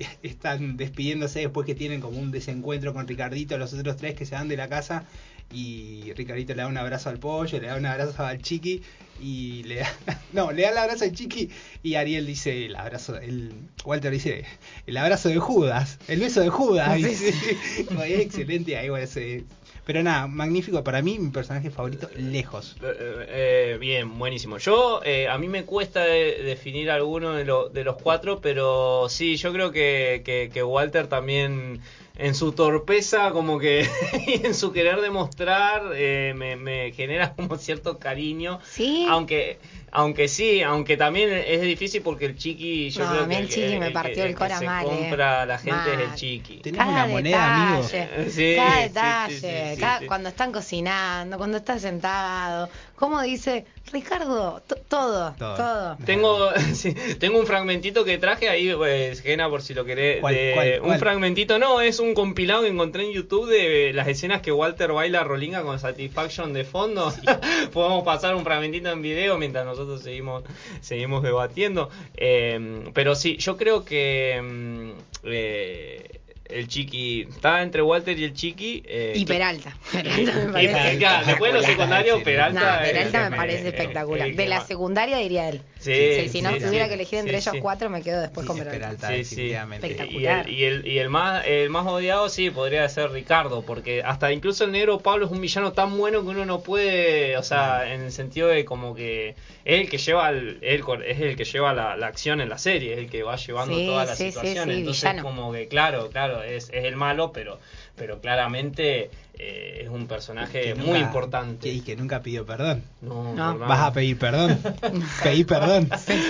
Están despidiéndose después que tienen como un desencuentro con Ricardito, los otros tres que se van de la casa. Y Ricardito le da un abrazo al pollo, le da un abrazo al chiqui. Y le da. No, le da el abrazo al chiqui. Y Ariel dice el abrazo. El, Walter dice el abrazo de Judas, el beso de Judas. Es excelente. Ahí, bueno, ese- pero nada, magnífico. Para mí, mi personaje favorito, lejos. Eh, eh, bien, buenísimo. Yo, eh, a mí me cuesta de- definir alguno de, lo- de los cuatro, pero sí, yo creo que, que, que Walter también, en su torpeza, como que, y en su querer demostrar, eh, me, me genera como cierto cariño. Sí. Aunque, aunque sí, aunque también es difícil porque el chiqui, yo No, creo a mí que el Chiqui me que- partió el que cora se mal, eh. compra a la gente es el Mal. chiqui. Tenemos Cada una moneda, amigo. detalle, Sí, cada detalle, sí, sí, sí, cada- sí. cuando están cocinando, cuando está sentado, cómo dice Ricardo, To- todo, Todo. todo. Tengo, sí, tengo un fragmentito que traje ahí, pues, Gena, por si lo querés. ¿Cuál, de- cuál, Un cuál? fragmentito, no, es un compilado que encontré en YouTube de las escenas que Walter baila Rolinga con Satisfaction de fondo. Podemos pasar un fragmentito en video mientras nosotros seguimos, seguimos debatiendo. Eh, pero sí, yo creo que mm, eh, el Chiqui está entre Walter y el Chiqui. eh, Y Peralta. Peralta me y- parece. claro, después de los secundarios, Peralta. Peralta el me parece el- espectacular. el De la secundaria diría él. Sí, si no sí, tuviera sí. que elegir entre Sí, ellos sí. cuatro, me quedo después Sí, con Peralta. Peralta, Sí, sí. Y Espectacular. el, y, el, y el más el más odiado sí podría ser Ricardo, porque hasta incluso el negro Pablo es un villano tan bueno que uno no puede, o sea, en el sentido de como que es el que lleva el, él con- es el que lleva la, la acción en la serie, es el que va llevando Sí, todas las sí, sí, situaciones. sí, Entonces villano. como que claro, claro, es, es el malo, pero, pero claramente eh, es un personaje muy importante. que- y que nunca pidió perdón. No. Vas a pedir perdón. Pedí perdón.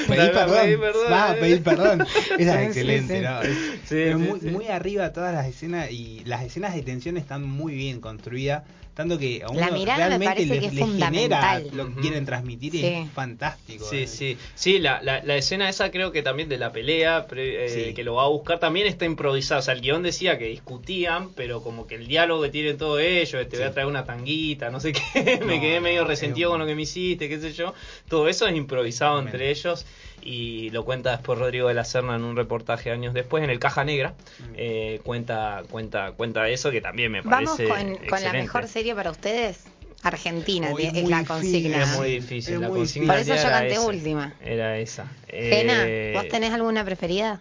Pedí perdón. Vas a pedir perdón. Esa es excelente, sí. ¿no? Es- Sí, es sí, muy, sí. muy arriba todas las escenas y las escenas de tensión están muy bien construidas. Tanto que a uno La mirada me realmente parece le, que es le genera lo que quieren transmitir y es fantástico. Sí, eh. sí, sí, la, la, la escena esa creo que también de la pelea pre- eh, Sí. que lo va a buscar también está improvisada, o sea, el guion decía que discutían, pero como que el diálogo que tienen todos ellos, te voy a traer una tanguita, no sé qué, me quedé medio resentido es con lo que me hiciste, qué sé yo, todo eso es improvisado entre ellos y lo cuenta después Rodrigo de la Serna en un reportaje años después en el Caja Negra, eh, cuenta, cuenta, cuenta eso que también me Vamos parece con, con la mejor serie para ustedes. Argentina Hoy es muy la consigna. Es muy difícil, Es la muy consigna difícil. del Por eso yo canté esa, última. Era esa. Gena, Eh, ¿vos tenés alguna preferida?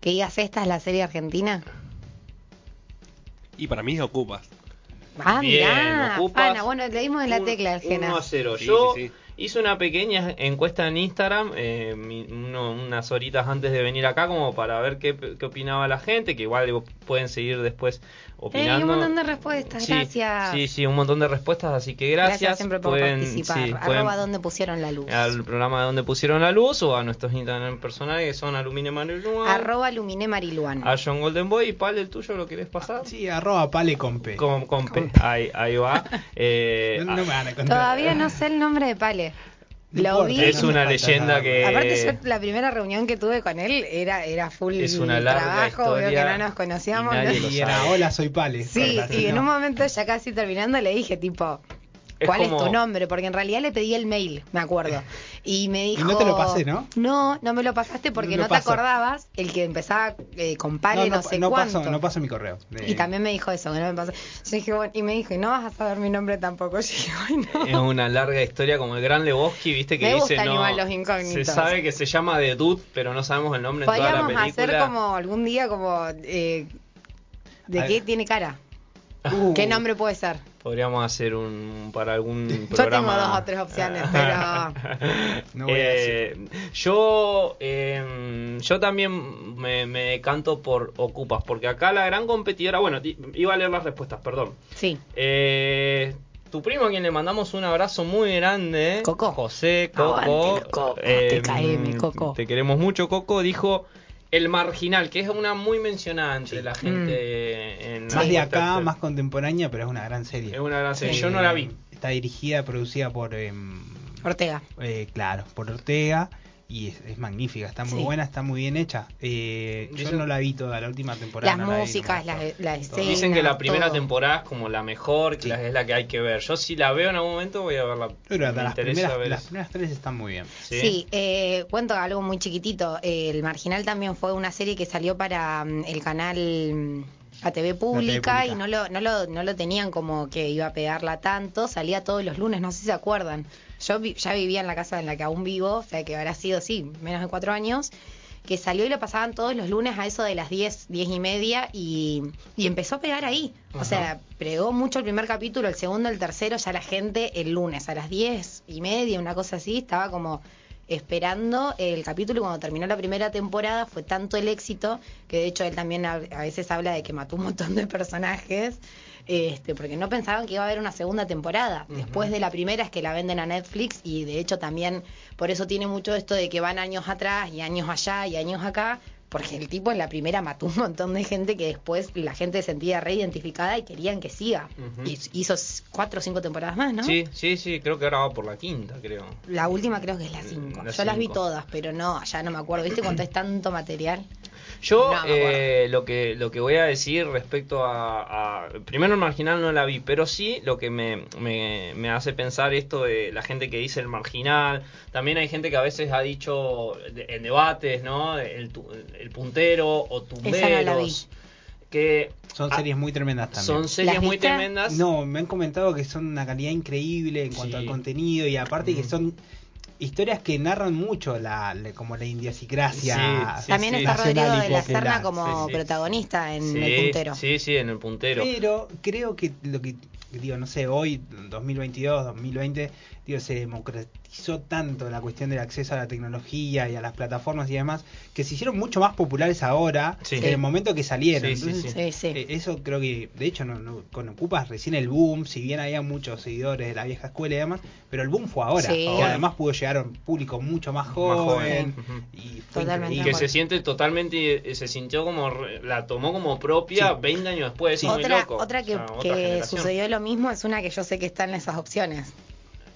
Que digas esta es la serie argentina. Y para mí es Ocupas. Ah, Bien, mirá. ocupas Pana, bueno, le dimos en la tecla al Gena. 1 a 0. Sí, Yo sí, sí. hice una pequeña encuesta en Instagram eh, mi- uno- unas horitas antes de venir acá como para ver qué, qué opinaba la gente, que igual pueden seguir después Opinando. un montón de respuestas, Sí, gracias. Sí, sí, un montón de respuestas, así que gracias. siempre por Pueden- participar. sí, Arroba pueden- donde pusieron la luz. al programa de donde pusieron la luz o a nuestros Instagram personales que son Alumine Manuel Arroba Lumine Mariluan. a John Golden Boy y Pal, el tuyo, ¿lo querés pasar? Sí, arroba pale con P. Con, con P. Ahí, ahí va. Eh, No, no me van a contar. Todavía no sé el nombre de Pale. Lo vi. es una leyenda que- Aparte yo la primera reunión que tuve con él era era full Es una larga trabajo, veo que no nos conocíamos. y nadie ¿no? lo Y era, hola, soy Pale. Sí, y en un momento ya casi terminando le dije tipo, Es ¿cuál como- es tu nombre? Porque en realidad le pedí el mail, me acuerdo. Y me dijo... no te lo pasé, ¿no? No, no me lo pasaste porque No no, te acordabas el que empezaba eh, con Pale no, sé no cuánto. paso, no paso mi correo. Eh, Y también me dijo eso, que no me pasó. Yo dije, bueno, y me dijo, y no vas a saber mi nombre tampoco. Yo dije, bueno. Es una larga historia como el gran Lebowski, viste que Me dice gustan no. igual los se incógnitos. sabe que se llama The Dude, pero no sabemos el nombre en toda la Podríamos película. hacer como algún día como... eh, ¿De A qué ver. tiene cara? Uh, ¿Qué nombre puede ser? Podríamos hacer un para algún Yo tengo programa. dos o tres opciones, pero... No voy a Eh, yo eh, yo también me, me decanto por Ocupas, porque acá la gran competidora, bueno, iba a leer las respuestas, perdón. Sí. Eh, tu primo a quien le mandamos un abrazo muy grande, Coco. José Coco, Aguante los Coco, TKM, Coco. te queremos mucho Coco, dijo El Marginal, que es una muy mencionada entre la gente en la Más de acá, más contemporánea, pero es una gran serie. Es una gran serie, Eh, yo no la vi. Está dirigida, producida por, em, Ortega. eh, claro, por Ortega y es, es magnífica, está muy Sí. buena, está muy bien hecha. Eh, yo no la vi toda la última temporada. Las no la vi, no músicas, las, las escenas. Dicen que la primera todo. temporada es como la mejor, que Sí. la- es la que hay que ver. Yo si la veo en algún momento voy a verla. Que Me las interesa primeras, ver las primeras tres están muy bien. Sí. Sí, eh, cuento algo muy chiquitito. El Marginal también fue una serie que salió para mm, el canal mm, ATV pública, pública. y no lo, no, lo, no lo tenían como que iba a pegarla tanto. Salía todos los lunes, no sé si se acuerdan. Yo vi- ya vivía en la casa en la que aún vivo, o sea que habrá sido, sí, menos de cuatro años. Que salió y lo pasaban todos los lunes a eso de las 10, 10 y media y, y empezó a pegar ahí. O sea, pegó mucho el primer capítulo, el segundo, el tercero, ya la gente el lunes a las 10 y media, una cosa así, estaba como esperando el capítulo y cuando terminó la primera temporada fue tanto el éxito que de hecho él también a, a veces habla de que mató un montón de personajes este porque no pensaban que iba a haber una segunda temporada. Después de la primera es que la venden a Netflix y de hecho también por eso tiene mucho esto de que van años atrás y años allá y años acá porque el tipo en la primera mató un montón de gente que después la gente se sentía reidentificada y querían que siga y hizo cuatro o cinco temporadas más ¿no? Sí, sí, sí, creo que ahora va por la quinta, creo. La última creo que es la 5. La Yo las vi cinco. todas, pero no, ya no me acuerdo. ¿Viste cuando es tanto material? Yo No, eh, lo que lo que voy a decir respecto a, a- primero el marginal no la vi, pero sí lo que me, me, me hace pensar esto de la gente que dice el marginal, también hay gente que a veces ha dicho en debates, ¿no? El, tu- el puntero o tumberos, que Son ah, series muy tremendas también. son series ¿Las muy tremendas. No, me han comentado que son una calidad increíble en cuanto Sí. al contenido y aparte que Mm. son historias que narran mucho la, la- como la idiosincrasia Sí, sí, También sí. está Rodrigo de la. Serna como Sí, sí. protagonista en sí, El Puntero. Sí, sí, en el puntero. Pero creo que lo que digo, no sé, hoy 2022, 2020 digo, se democratizó tanto la cuestión del acceso a la tecnología y a las plataformas y demás, que se hicieron mucho más populares ahora Sí. en el momento que salieron. Sí, sí, Entonces, Sí, sí. eh, eso creo que, de hecho, no, no- con Ocupas recién el boom, si bien había muchos seguidores de la vieja escuela y demás, pero el boom fue ahora. Sí. que además pudo llegar a un público mucho más joven. Y fue Totalmente. Y increíble. que se siente totalmente, eh, se sintió como, re- la tomó como propia Sí. 20 años después, muy Otra, loco. otra O que, sea, otra que sucedió lo mismo es una que yo sé que está en esas opciones.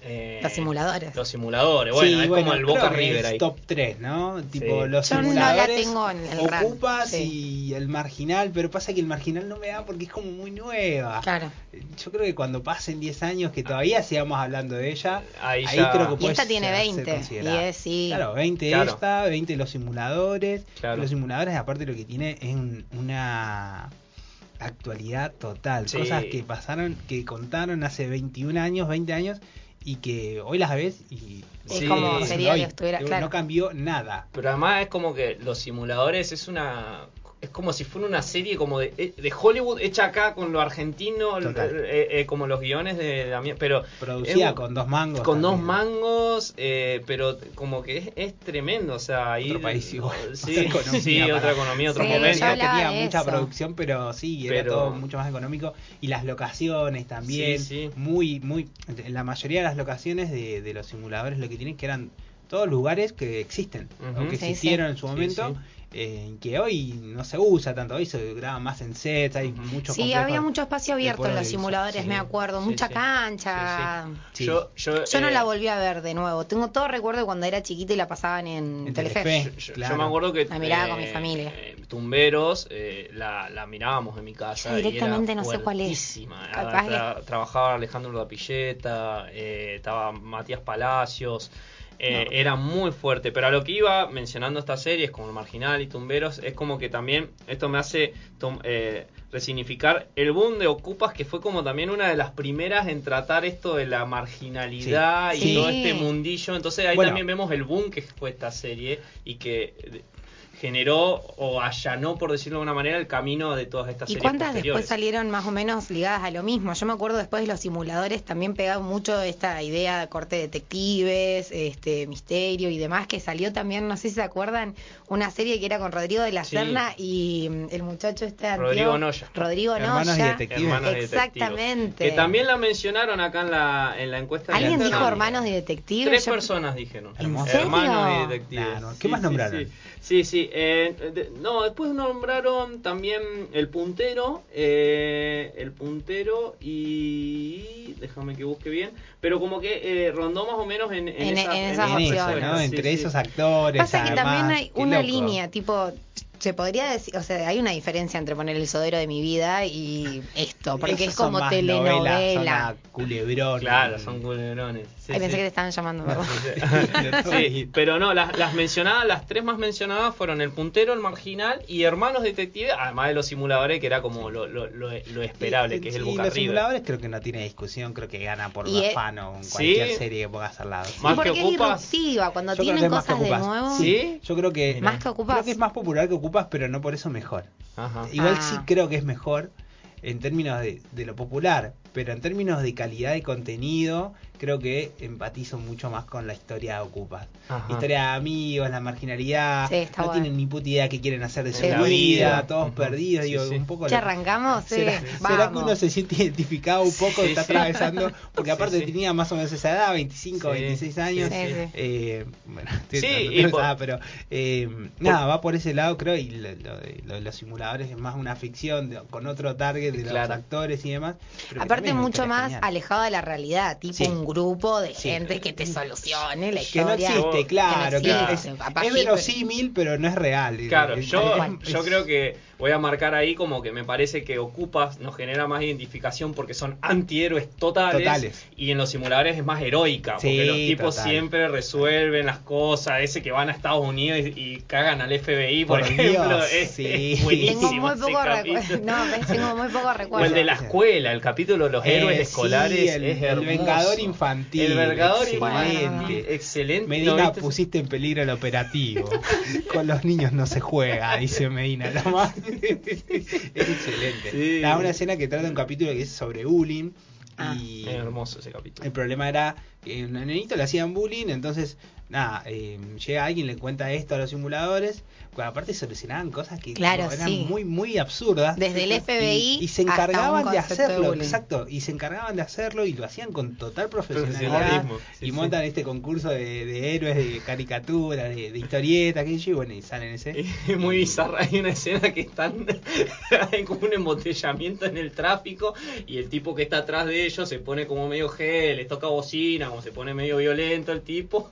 Eh, Los simuladores. Los simuladores, bueno, Sí, es bueno, como el Boca River ahí. top 3, ¿no? Tipo, Sí. los Yo no la simuladores, tengo en el Ocupas sí. y el marginal, pero pasa que el marginal no me da porque es como muy nueva. Claro. Yo creo que cuando pasen 10 años, que todavía sigamos hablando de ella, Ahí ahí, ya- creo que Y esta tiene ser- ser 20. considerada. Y es, sí. Claro, 20 Claro. esta, 20 los simuladores. Claro. Los simuladores, aparte, lo que tiene es un- una actualidad total. Sí. Cosas que pasaron, que contaron hace 21 años, 20 años, y que hoy las ves y. Es Sí. como sería que estuviera. no Claro. cambió nada. Pero además es como que los simuladores es una es como si fuera una serie como de, eh, de Hollywood hecha acá con lo argentino, eh, eh, como los guiones de la mía, pero Producida es- con dos mangos. con dos mangos, eh, pero como que es, es tremendo, o sea, ahí Otro país igual. sí, Otra economía sí, para- otra economía, otro Sí, momento. tenía mucha eso. producción, pero sí, era Pero- todo mucho más económico. Y las locaciones también, Sí, sí. muy, muy. En la mayoría de las locaciones de, de los simuladores lo que tienen que eran todos lugares que existen, Ujú. o que Sí, existieron sí. en su Sí, momento. Eh, que hoy no se usa tanto, hoy se graba más en sets, hay muchos Sí, había mucho espacio abierto en los simuladores, sí. me acuerdo. Sí, mucha sí. cancha. Sí. Yo, yo, Yo no eh, la volví a ver de nuevo. Tengo todo recuerdo de cuando era chiquita y la pasaban en, En Telefe. Telefe. Yo, yo- Claro. yo me acuerdo que La miraba con mi familia. eh, Tumberos eh, la, la mirábamos en mi casa. Directamente y era no sé cuál es. fuertísima. Capaz Tra- trabajaba Alejandro Lapilleta, eh, estaba Matías Palacios. Eh, No. Era muy fuerte, pero a lo que iba mencionando estas series como El Marginal y Tumberos, es como que también esto me hace tom- eh, resignificar el boom de Ocupas, que fue como también una de las primeras en tratar esto de la marginalidad Sí. y todo Sí. este mundillo. Entonces ahí Bueno. también vemos el boom que fue esta serie y que generó o allanó, por decirlo de una manera, el camino de todas estas ¿Y series cuántas posteriores. después salieron más o menos ligadas a lo mismo? Yo me acuerdo después de los simuladores también pegaba mucho esta idea de corte de detectives, este misterio y demás, que salió también, no sé si se acuerdan, una serie que era con Rodrigo de la Sí. Serna y mm, el muchacho este Rodrigo antiguo- Noya. Rodrigo Hermanos y Noya. detectives. Hermanos y detectives. Exactamente. Que también la mencionaron acá en la, en la encuesta. de ¿Alguien dijo hermanos y detectives? Tres Yo- personas dijeron. ¿En serio? Hermanos y detectives. Claro, ¿qué más nombraron? Sí, sí. sí, eh, de- no, después nombraron también el puntero, eh, el puntero y déjame que busque bien, pero como que eh, rondó más o menos en, en, En- esa- en en esas En esas eso, opciones. ¿no? Sí, Entre sí. esos actores. Pasa que también hay una loco. línea, tipo, se podría decir, o sea, hay una diferencia entre poner el sodero de mi vida y esto, porque Esos es son como más telenovela. son a culebrón. Claro, son culebrones. Sí, Ay, pensé sí. que te estaban llamando, ¿verdad? Sí, pero no, las, las mencionadas, las tres más mencionadas fueron el puntero, el marginal y hermanos detectives, además de los simuladores, que era como lo, lo, lo, lo esperable, Y- que es el y Boca los River. simuladores creo que no tiene discusión, creo que gana por Y lo es- afano en Sí. cualquier serie que pongas al lado. sí. Más porque que es ocupas. disruptiva, cuando Yo creo que tienen es cosas de Ocupas. nuevo. Sí. Yo creo que Más que Ocupas. Creo que es más popular que Ocupas, pero no por eso mejor. Ajá. Igual Ah. sí creo que es mejor en términos de, de lo popular, pero en términos de calidad de contenido, creo que empatizo mucho más con la historia de Ocupas. Ajá. Historia de amigos, la marginalidad, Sí, está no bueno. tienen ni puta idea qué quieren hacer de su vida, todos perdidos, Sí, digo, sí. un poco... ¿Ya lo- arrancamos? Sí, ¿Será, que uno se siente identificado un poco, Sí, está sí. atravesando? Porque Sí, aparte sí. tenía más o menos esa edad, 25, Sí, 26 años. sí, sí. Eh, bueno, estoy por- edad, pero eh, nada, va por ese lado, creo, y lo, lo de, lo de los simuladores es más una ficción de- con otro target de los actores y demás. pero Aparte es una mucho historia más genial. alejado de la realidad, tipo Sí. un grupo de Sí. gente que te solucione la que no historia. existe, claro, que no es, existe, capaz es pero- verosímil, pero no es real. Claro, Es- yo, yo creo que voy a marcar ahí como que me parece que Ocupas nos genera más identificación porque son antihéroes totales, Totales. y en los simuladores es más heroica, porque Sí, los tipos total. siempre resuelven las cosas, ese que van a Estados Unidos y, y cagan al FBI, por, Por ejemplo, Dios, es, sí. es buenísimo. Tengo muy poco recuerdo. No, tengo muy poco O recuerdo. el de la escuela, el capítulo de los Eh, héroes sí, escolares el- es el. Vengador infantil, El Vengador excelente. infantil, excelente. ¿No Medina, pusiste en peligro el operativo. Con los niños no se juega, dice Medina. Lo más... es excelente. Sí. Una escena que trata un capítulo que es sobre bullying. Ah. y hermoso ese capítulo. el problema era que un nenito le hacían bullying, entonces, nada, eh, llega alguien, le cuenta esto a los simuladores, bueno, aparte solucionaban cosas que Claro, eran sí. muy, muy absurdas. Desde el FBI y, y se hasta encargaban un de hacerlo, exacto, y se encargaban de hacerlo y lo hacían con total profesionalidad. Sí, y sí. montan este concurso de, de héroes, de caricaturas, de, de historietas, qué sé yo, y bueno, y salen ese. Es muy bizarra. Hay una escena que están. hay como un embotellamiento en el tráfico. Y el tipo que está atrás de ellos se pone como medio gel, les toca bocina, como se pone medio violento el tipo.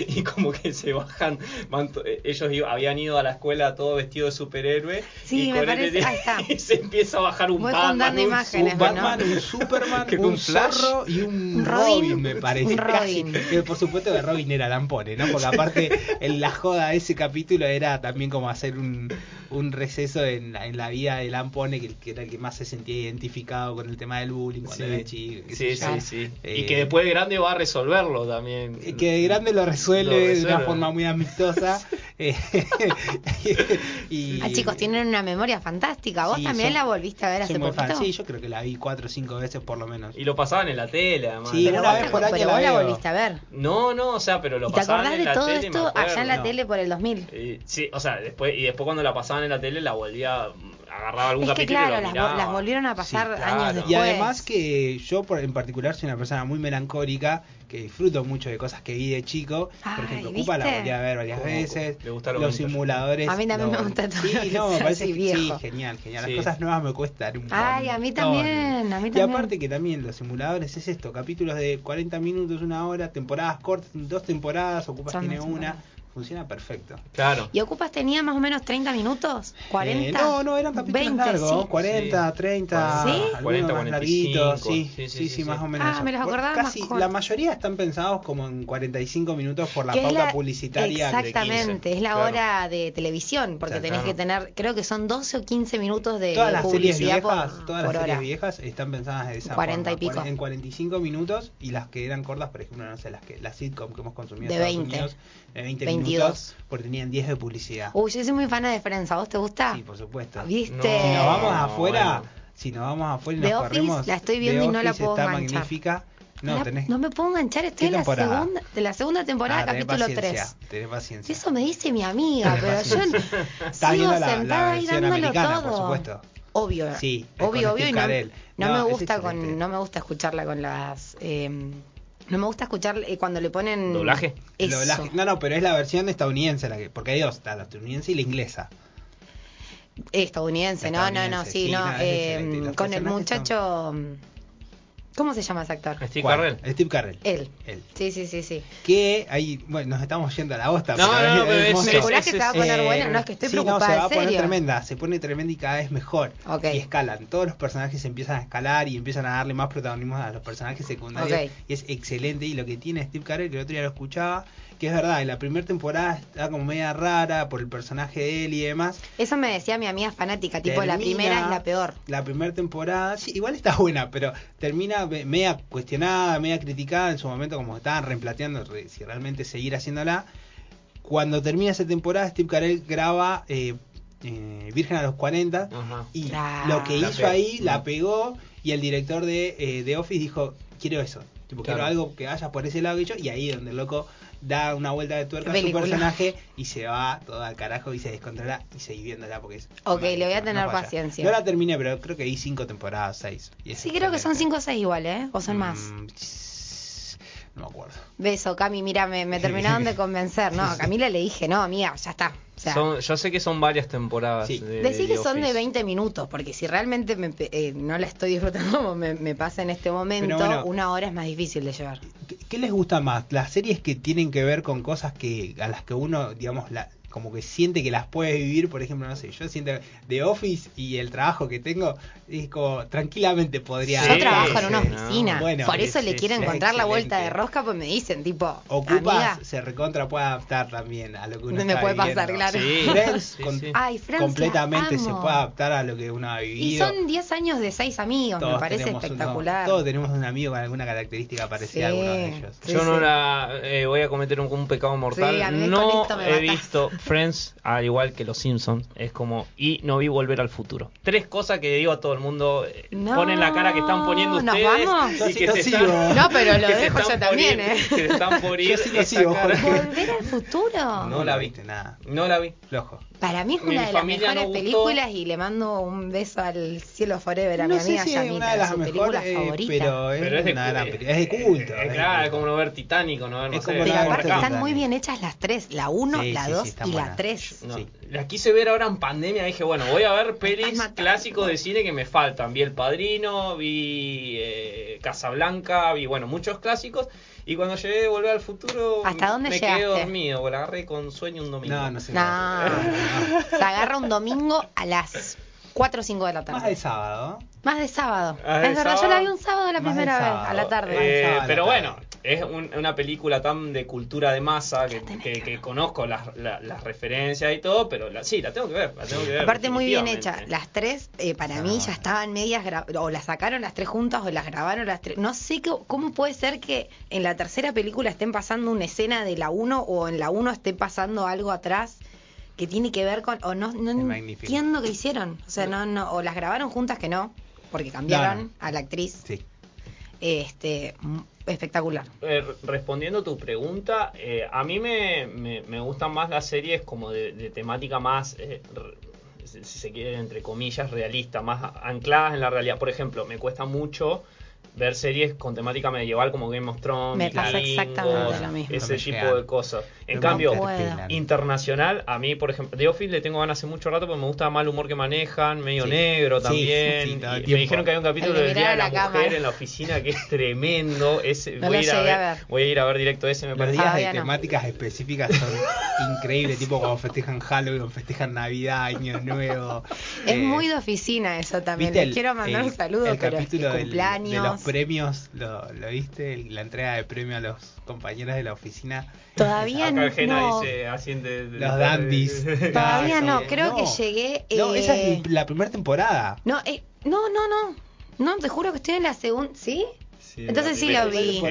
Y como que se bajan. van to- ellos iba- habían ido a la escuela todos vestidos de superhéroe. Sí, y me parece- ahí está. Y se empieza a bajar un Voy Batman, un imágenes, Un bueno. Batman, un Superman, Que un, un Flash. Zorro y un, Robin, Robin, me parece. un casi. Robin. Que por supuesto que Robin era Lampone, ¿no? Porque aparte en la joda de ese capítulo era también como hacer un, un receso en la, en la vida de Lampone, que, que era el que más se sentía identificado con el tema del bullying cuando Sí. era chico. Sí, sí, sí. Eh, y que después de grande va a resolverlo también. Eh, que de grande lo resuelve, Lo de resuelve. una forma muy amistosa. eh, y, Ah, chicos, tienen una memoria fantástica. ¿Vos Sí, también son- la volviste a ver hace poquito? Sí, yo creo que la vi cuatro o cinco veces por lo menos. Y lo pasaban en la tele, además. Sí, pero una vez te- por pero la vos la volviste a ver. No, no, o sea, pero lo ¿Y te pasaban acordás en de la todo tele, me esto acuerdo. allá en la No. tele por el 2000? Y, sí, o sea, después y después cuando la pasaban en la tele la volvía agarraba algún Es que capítulo claro, y lo las, las volvieron a pasar Sí, años claro. después. Y además que yo por, en particular soy una persona muy melancólica, que disfruto mucho de cosas que vi de chico. Por Ay, ejemplo, Cupa la volví a ver varias ¿Cómo? veces. ¿Le gusta lo los vintage? simuladores. A mí también lo- me gusta todo Sí, no, me parece viejo. sí, genial, genial. Sí. Las cosas nuevas me cuestan un Ay, a mí también, a mí Y también. aparte que también los simuladores es esto, capítulos de 40 minutos, una hora, temporadas cortas, dos temporadas, Ocupas Son tiene una. Funciona perfecto. Claro. ¿Y Ocupas tenía más o menos 30 minutos? ¿40? Eh, no, no, eran capítulos 20, largos, sí. 40, Sí. 30, ¿Sí? algunos 40, más 45, larguitos, sí, sí, sí, sí, sí, sí, más o menos. Ah, eso. me los Por- acordaba más Casi, cortos. la mayoría están pensados como en 45 minutos por la pauta la- publicitaria. de 15. Exactamente, es la claro. hora de televisión, porque tenés que tener, creo que son 12 o 15 minutos de Todas las series viejas, por, todas las por series hora. viejas están pensadas de esa 40 y forma, pico. En 45 minutos y las que eran cortas, por ejemplo, no sé, las que las sitcom que hemos consumido De en Estados 20. Unidos, de 20 22. minutos, porque tenían 10 de publicidad. Uy, yo soy muy fan de Friends, ¿a vos te gusta? Sí, por supuesto. ¿Viste? No. Si nos vamos afuera, bueno. si nos vamos afuera y The nos Office corremos, la estoy viendo The y no la puedo está enganchar. magnífica. No, La- tenés no me puedo enganchar, estoy ¿Qué en la segunda, de la segunda temporada, Ah, tenés capítulo paciencia, 3. Tenés paciencia. Eso me dice mi amiga, Tenés pero yo paciencia. Sigo viendo la, la sentada ahí versión dándolo todo. por supuesto. Obvio, Sí, obvio, obvio. Y no, no No, me gusta con, no me gusta escucharla con las, eh, no me gusta escuchar eh, cuando le ponen ¿Doblaje? El Eso. doblaje- No, no, pero es la versión estadounidense, la que, porque hay dos, la estadounidense y la inglesa. Estadounidense, no, no, no, sí, sí, no. eh, con el muchacho. ¿Cómo se llama ese actor? Steve ¿Cuál? Carell. Steve Carell. Él. Él. Sí, sí, sí, sí. Que ahí, bueno, nos estamos yendo a la bosta. No, pero no, es pero es- es- ¿Calculás que se va a poner Eh, buena? No, es que estoy sí, no, preocupada, se va a ¿en poner serio? tremenda, se pone tremenda y cada vez mejor. Ok. Y escalan, todos los personajes empiezan a escalar y empiezan a darle más protagonismo a los personajes secundarios. Ok. Y es excelente. Y lo que tiene Steve Carell, que el otro día lo escuchaba, que es verdad, en la primera temporada está como media rara por el personaje de él y demás. Eso me decía mi amiga fanática, tipo la primera es la peor. La primera temporada, sí, igual está buena, pero termina me- media cuestionada, media criticada en su momento, como estaban reemplateando re- si realmente seguir haciéndola. Cuando termina esa temporada, Steve Carell graba eh, eh, Virgen a los 40 Ajá. y Claro. lo que La hizo pegó. ahí la pegó y el director de, eh, de Office dijo, quiero eso, tipo, quiero algo que vaya por ese lado que yo, y ahí donde el loco da una vuelta de tuerca a su personaje y se va todo al carajo y se descontrola y seguir viéndola porque es... Ok, le voy a tener no paciencia. No la terminé, pero creo que hay cinco temporadas, seis. y Sí, creo que son. 5 o 6 igual, ¿eh? O son más. No me acuerdo. Beso, Cami, mira, me, me terminaron de convencer. No, a Camila le dije, no, amiga, ya está. O sea, Son- yo sé que son varias temporadas. Sí. de- Decí de que son de Office. 20 minutos, porque si realmente me, eh, no la estoy disfrutando como me, me pasa en este momento, bueno. una hora es más difícil de llevar. ¿Qué, qué les gusta más? Las series que tienen que ver con cosas que a las que uno, digamos, la, como que siente que las puede vivir, por ejemplo, no sé, yo siento de Office y el trabajo que tengo, es como tranquilamente podría... Sí, Yo trabajo en una oficina, no. Bueno, por eso sí, le quiero sí, encontrar la vuelta de rosca, pues me dicen, tipo, Ocupas amiga, se recontra puede adaptar también a lo que uno Me está puede pasar, viviendo. claro. Sí, Friends con- sí. ay, Francia, completamente se amo. puede adaptar a lo que uno ha Y vivido. son 10 años de 6 amigos, me Todos parece tenemos uno- espectacular. todos tenemos un amigo con alguna característica parecida a alguno de ellos. Sí, Yo no la eh, voy a cometer un, un pecado mortal. Sí, a mí con no esto me he visto Friends, al igual que Los Simpsons, es como, y no vi Volver al Futuro. Tres cosas que digo a todo el mundo, eh, No, ponen la cara que están poniendo ¿nos ustedes vamos? y que sí se están, No, pero lo que se dejo están yo por también, ir- ¿eh? que se están por ir sí sigo. ¿Volver al futuro? No la vi. viste nada. No la vi. Flojo. Para mí es Mi una de las mejores no películas y le mando un beso al cielo forever a no mi sé amiga si es Yamita, una de las mejores, eh, pero es, Pero es de, una. Es de culto. eh, es claro, es como no ver Titanic no ver, no sé, Pero aparte están muy bien hechas las tres, la uno, Sí, la sí, dos sí, están la buenas. tres. No, Sí. La quise ver ahora en pandemia. Dije, bueno, voy a ver pelis clásicos de cine que me faltan. Vi El Padrino, vi eh, Casablanca, vi, bueno, muchos clásicos. Y cuando llegué a Volver al Futuro, ¿Hasta dónde me llegaste? quedé dormido. La agarré con sueño un domingo. No, no sé. No, se agarra un domingo a las 4 o 5 de la tarde. Más de sábado. Más de sábado. Ah, de es verdad, yo la vi un sábado la Más de primera vez, a la tarde. Eh, la pero bueno, es un- una película tan de cultura de masa que, que- que que ver. conozco las, la- las referencias y todo, pero la, sí, la tengo que ver. La tengo que ver Aparte muy bien hecha. Las tres, eh, para Ah, mí, ya bueno. estaban medias, gra- o las sacaron las tres juntas o las grabaron las tres. No sé qué- cómo puede ser que en la tercera película estén pasando una escena de la 1 o en la 1 esté pasando algo atrás que tiene que ver con... O no, no entiendo qué hicieron. O sea, no, no, o las grabaron juntas que no, porque cambiaron No, no. a la actriz. Sí. Este, espectacular. Eh, respondiendo a tu pregunta, eh, a mí me, me, gustan más las series como de, temática más, eh, si se quiere, entre comillas, realista, más ancladas en la realidad. Por ejemplo, me cuesta mucho ver series con temática medieval como Game of Thrones, Me pasa exactamente lo mismo. ese tipo de cosas. En No cambio, internacional, a mí, por ejemplo, The Office le tengo ganas hace mucho rato porque me gusta más el humor que manejan, medio Sí. negro también. sí, Y me dijeron que hay un capítulo El de del Día de la, Mujer cámara. en la oficina que es tremendo. Ese, No voy, a ir a ver, voy a ir a ver directo ese, me Los parece. días Todavía de no. temáticas específicas son increíbles, tipo cuando festejan Halloween, festejan Navidad, Año Nuevo. Es Eh, muy de oficina eso también. ¿viste Les el- quiero mandar el- un saludo, el pero capítulo del- cumpleaños. Premios, ¿lo, lo viste? La entrega de premio a los compañeros de la oficina. Todavía no. dice de- Los de- dandies. Todavía no, sí. creo No. que llegué. No, eh, esa es la primera temporada. No, eh, no, no, no. No, te juro que estoy en la segunda. ¿Sí? Sí, Entonces sí lo vi.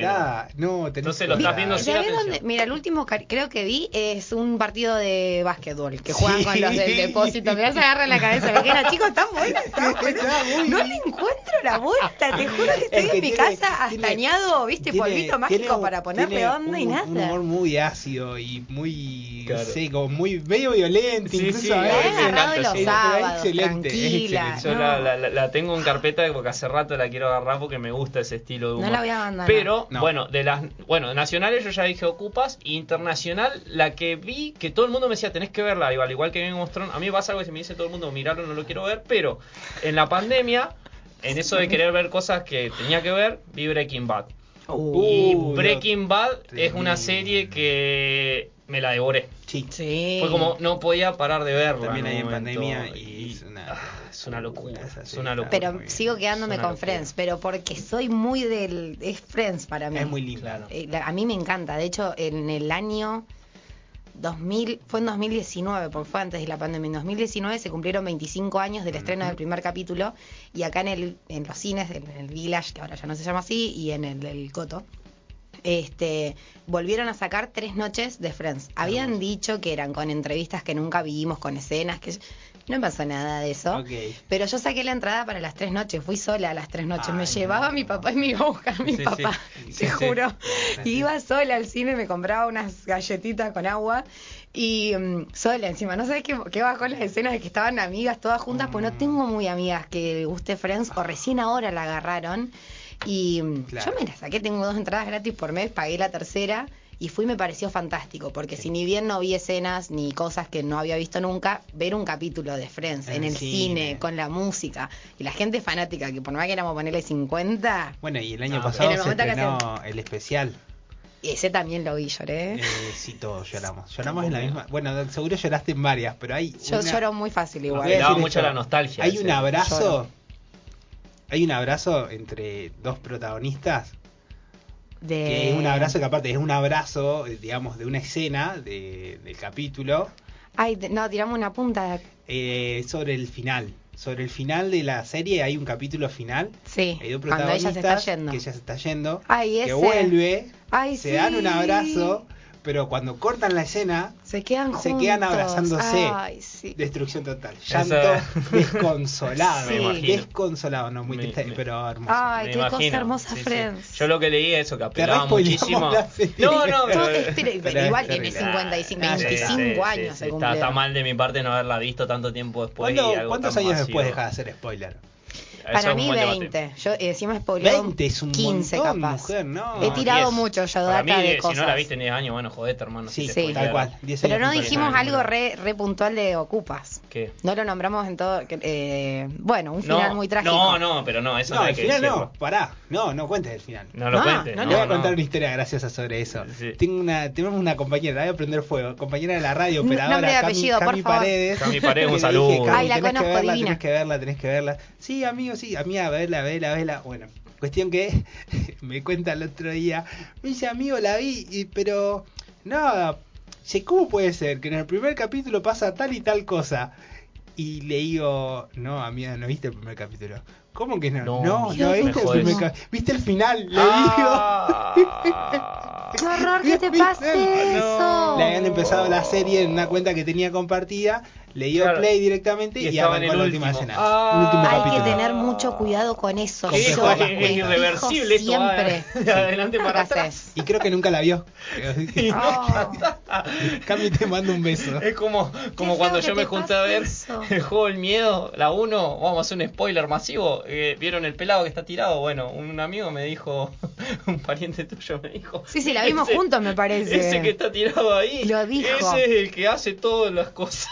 No, Entonces lo estás viendo sin ¿Sabés dónde? Mira, el último creo que vi es un partido de básquetbol que juegan Sí. con los del depósito. Me se agarra en la cabeza. Me queda, chicos, están buenos. están buenos". No le encuentro la vuelta. Te juro que estoy Es que en mi tiene- casa tiene- astañado, viste, tiene- polvito mágico un- para ponerle onda y un- nada. Un humor muy ácido y muy Claro. seco, muy medio violento, Sí, incluso sí, a veces. los sí. Es- sábados, excelente, es tranquila. excelente. Yo No. la, la- la- la tengo en carpeta porque hace rato la quiero agarrar porque me gusta ese estilo de No la voy a abandonar. Pero, No. bueno, de las bueno, nacionales yo ya dije Ocupas, y internacional, la que vi, que todo el mundo me decía, tenés que verla, igual, igual que Game of Thrones, a mí me pasa algo que si me dice todo el mundo, mirarlo, no lo quiero ver, pero en la pandemia, en eso de querer ver cosas que tenía que ver, vi Breaking Bad. y Uh, Breaking Bad es una serie que me la devoré. Sí. Sí. Fue como, no podía parar de verla. También un en pandemia y es una, ah, es una locura, esa es una locura. Pero sigo quedándome con locura. Friends, pero porque soy muy del... Es Friends para mí. Es muy lindo. Claro. Eh, a mí me encanta. De hecho, en el año 2000, fue en 2019, porque fue antes de la pandemia. En 2019 se cumplieron 25 años del estreno del primer capítulo. Y acá en, el, en los cines, en el Village, que ahora ya no se llama así, y en el, el Coto, este, volvieron a sacar tres noches de Friends. Habían dicho que eran con entrevistas que nunca vimos, con escenas, que no pasó nada de eso. Pero yo saqué la entrada para las tres noches, fui sola a las tres noches. me llevaba no. mi papá y me iba a buscar mi Sí, papá, Sí, te sí. juro. Y iba sola al cine, me compraba unas galletitas con agua y mm, sola encima. No sabes qué, qué bajó las escenas de que estaban amigas todas juntas, pues no Mm. tengo muy amigas que guste Friends o recién ahora la agarraron. Y mm, Claro. yo me la saqué, tengo dos entradas gratis por mes, pagué la tercera. Y fui y me pareció fantástico, porque si ni bien no vi escenas ni cosas que no había visto nunca, ver un capítulo de Friends en En el cine, cine. con la música, y la gente fanática, que por más que éramos ponerle 50, Bueno, y el año No, pasado en el se estrenó el especial. ese también lo vi, lloré. Eh, sí, todos lloramos. Lloramos en la misma. Bueno, seguro lloraste en varias, pero hay. Yo una- lloro muy fácil igual. Me daba mucho la nostalgia Hay ese. un abrazo. Lloro. Hay un abrazo entre dos protagonistas. De... Que es un abrazo que, aparte, es un abrazo, digamos, de una escena de- del capítulo. Ay, no, tiramos una punta. eh, sobre el final. Sobre el final de la serie hay un capítulo final. Sí, Hay dos cuando ella protagonistas se está yendo. que ella se está yendo. Ay, que ese. vuelve. Ay, se sí. dan un abrazo. Pero cuando cortan la escena, Se quedan se juntos. quedan abrazándose. Ay, sí. Destrucción total. Llanto desconsolado. Me. Desconsolado, no, muy Me- triste, me- pero hermoso. Ay, Me qué cosa imagino. hermosa, Sí, sí. Friends. Yo lo que leí es eso, que apelaba muchísimo. No, no, pero, pero Pero igual tiene terrible. 55, Ah, sí, 25 Sí, sí, años está, mal de mi parte no haberla visto tanto tiempo después. y ¿Cuándo- algo ¿Cuántos años masivo. después dejas de hacer spoiler? Para mí un buen debate. 20. Yo eh, encima spoileado 20 es un 15 montón, capaz. mujer, no. He No, tirado 10. mucho yo Para data mí, de si cosas. no la viste en 10 años, bueno, joder, hermano. Sí, si sí. Tal cual. 10 Pero años no me parece dijimos algo re, re puntual de Ocupas. ¿Qué? No lo nombramos en todo. eh, bueno, un No, final muy trágico. No, no, pero no, eso no, No, hay al que final decirlo. no, pará. No, no cuentes el final. No lo Ah, cuentes. no Le voy a no. contar una historia graciosa sobre eso. Sí. Tengo una, tenemos una compañera, la voy a prender fuego, compañera de la radio, Nombre operadora, y Cami, apellido, por Cami favor. Paredes. Cami Paredes, un saludo. Cami, Ay, la tenés que conozco, verla, divina. tenés que verla, tenés que verla. Sí, sí, amiga, vela, vela, vela. Bueno, cuestión que me cuenta el otro día, me dice, amigo, la vi, y- pero no, sé, ¿cómo puede ser que en el primer capítulo pasa tal y tal cosa? Y le digo, no, amiga, no viste el primer capítulo. ¿Cómo que no? No, No, viste el primer capítulo. ¿Viste el final? Le Ah. ¡Qué horror que te pase No. eso! Le habían empezado la serie en una cuenta que tenía compartida, le dio Claro. play directamente Y y, estaba en arrancó el la última último. escena. Ah. el último Hay que tener mucho cuidado con eso. ¿Qué? Yo Es, es irreversible esto. va siempre. De adelante para ¿Qué atrás. Y creo que nunca la vio. Cami te mando un beso. Es como, como cuando yo me junté a ver eso. el juego del miedo, la 1, vamos a hacer un spoiler masivo. eh, ¿Vieron el pelado que está tirado? Bueno, un amigo me dijo, un pariente tuyo me dijo. Sí, sí, la vimos "Ese- juntos, me parece. Ese que está tirado ahí, Lo dijo. ese es el que hace todas las cosas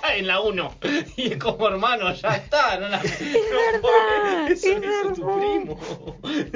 en la 1. Y es como hermano, ya está. No la, es verdad, eso es hizo tu verdad. primo.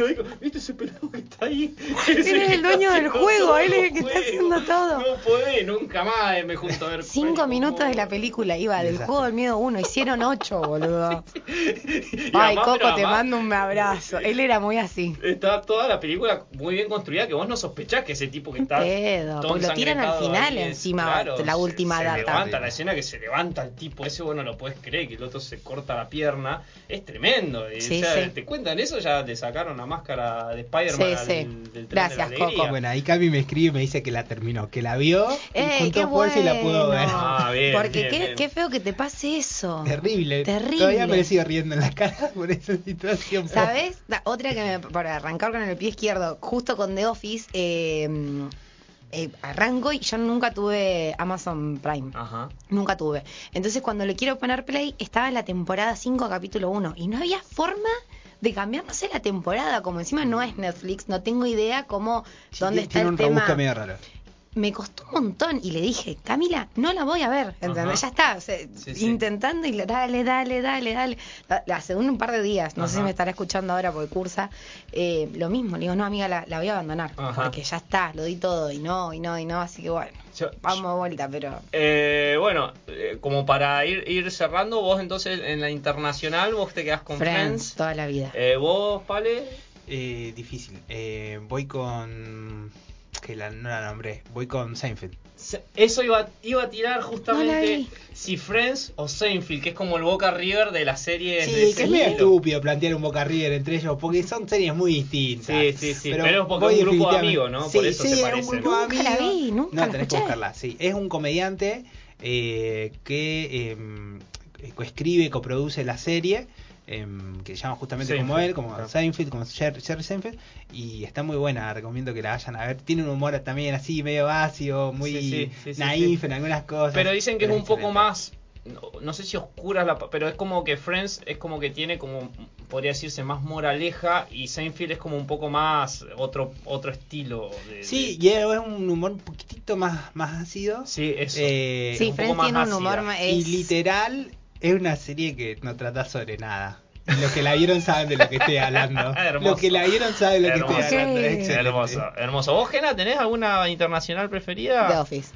Digo, ¿viste ese pelado que está ahí? Él Es el dueño del juego, todo él es el que está haciendo todo. No podés, nunca más me junto a ver. Cinco minutos como- de la película iba del juego del miedo 1, hicieron ocho, boludo. Y Ay, Coco, te además, mando un abrazo. Él era muy así. Está toda la película muy bien construida que vos no sospechás que ese tipo que está. pedo, todo lo tiran al final ahí encima, la se- última se data. levanta la escena que se levanta el tipo ese, vos no lo podés creer, que el otro se corta la pierna. Es tremendo. Y, Sí, o sea, sí. Te cuentan eso, ya le sacaron la máscara de Spider-Man Sí, al- sí. del tren Gracias, de la alegría. Coco. Bueno, ahí Cami me escribe y me dice que la terminó, que la vio Eh, y qué fuerza y la pudo ver. bueno. Ah, bien, Porque bien, qué, bien. qué feo que te pase eso. Terrible. Terrible. Todavía me sigo riendo en la cara por esa situación. ¿Sabes? Otra que me, para arrancar con el pie izquierdo, justo con The Office, eh, eh, arranco y yo nunca tuve Amazon Prime. Ajá. Nunca tuve. Entonces cuando le quiero poner play, estaba en la temporada 5, capítulo 1. Y no había forma de cambiar, no sé, la temporada. Como encima no es Netflix, no tengo idea cómo, Sí, dónde está el tema. raro. Me costó un montón y le dije, Camila, no la voy a ver, ¿entendés? Ya está, o sea, Sí, sí. intentando y le- dale, dale, dale, dale. Hace un par de días, no sé si me estará escuchando ahora porque cursa, eh, lo mismo, le digo, no, amiga, la, la voy a abandonar, Ajá. porque ya está, lo di todo y no, y no, y no, así que bueno, Yo- vamos de vuelta, pero... Eh, bueno, eh, como para ir, ir cerrando, vos entonces en la internacional, vos te quedás con Friends, Friends. toda la vida. Eh, vos, Pale. Eh, difícil. Eh, voy con. Que la, no la nombré. Voy con Seinfeld. Se- Eso iba, iba a tirar la justamente si Friends o Seinfeld, que es como el Boca River de las series. de Sí, que es medio estúpido plantear un Boca River entre ellos, porque son series muy distintas. Sí, sí, sí, pero es porque es un grupo de amigos, ¿no? Sí, Por eso sí, se es un grupo de Nunca la amigos. vi, nunca No, la tenés que buscarla, sí. Es un comediante eh, que em, eh, coescribe, coproduce la serie, em, que se llama justamente como él, como claro. Seinfeld, como Jer- Jerry Seinfeld, y está muy buena, recomiendo que la vayan a ver. Tiene un humor también así, medio ácido, muy Sí, sí, sí, sí, naif sí. en algunas cosas. Pero dicen que es un poco más. No, no sé si oscura la. Pero es como que Friends es como que tiene como. Podría decirse más moraleja. Y Seinfeld es como un poco más. Otro otro estilo. De, Sí, de- y es un humor un poquitito más, más ácido. sí, eso. Eh, Sí, Friends tiene un humor más... Y literal, es una serie que no trata sobre nada. Los que la vieron saben de lo que estoy hablando. Los que la vieron saben de lo que estoy hablando. Sí. Es. Hermoso, hermoso. ¿Vos, Gena, tenés alguna internacional preferida? The Office.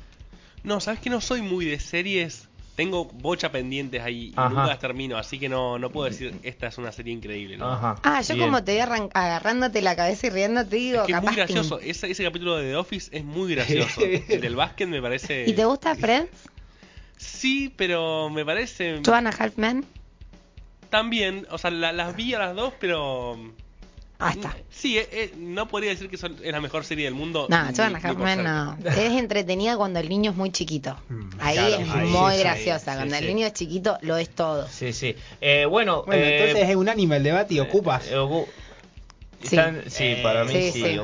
No, sabes que no soy muy de series. Tengo bocha pendientes ahí y Ajá. nunca las termino, así que no, no puedo decir esta es una serie increíble. ¿no? Ajá. Ah, yo Bien. como te arran- agarrándote la cabeza y riéndote, digo, Es que es muy capaz que- gracioso. Ese, ese capítulo de The Office es muy gracioso. El del básquet me parece. ¿Y te gusta Friends? Sí, pero me parece. Two and a Half Men. También, o sea, la- las vi a las dos, pero. Ah, está. Sí, eh, eh, no podría decir que son- es la mejor serie del mundo. No, ni- Two and a ni Half por Men cerca. no. Es entretenida cuando el niño es muy chiquito. Ahí Claro, es ahí, muy sí, graciosa. sí, cuando sí. el niño es chiquito, lo es todo. Sí, sí. Eh, bueno, Bueno, eh, entonces es unánime el debate y ocupas. eh, ocu- Sí. están- sí, para mí Sí, sí,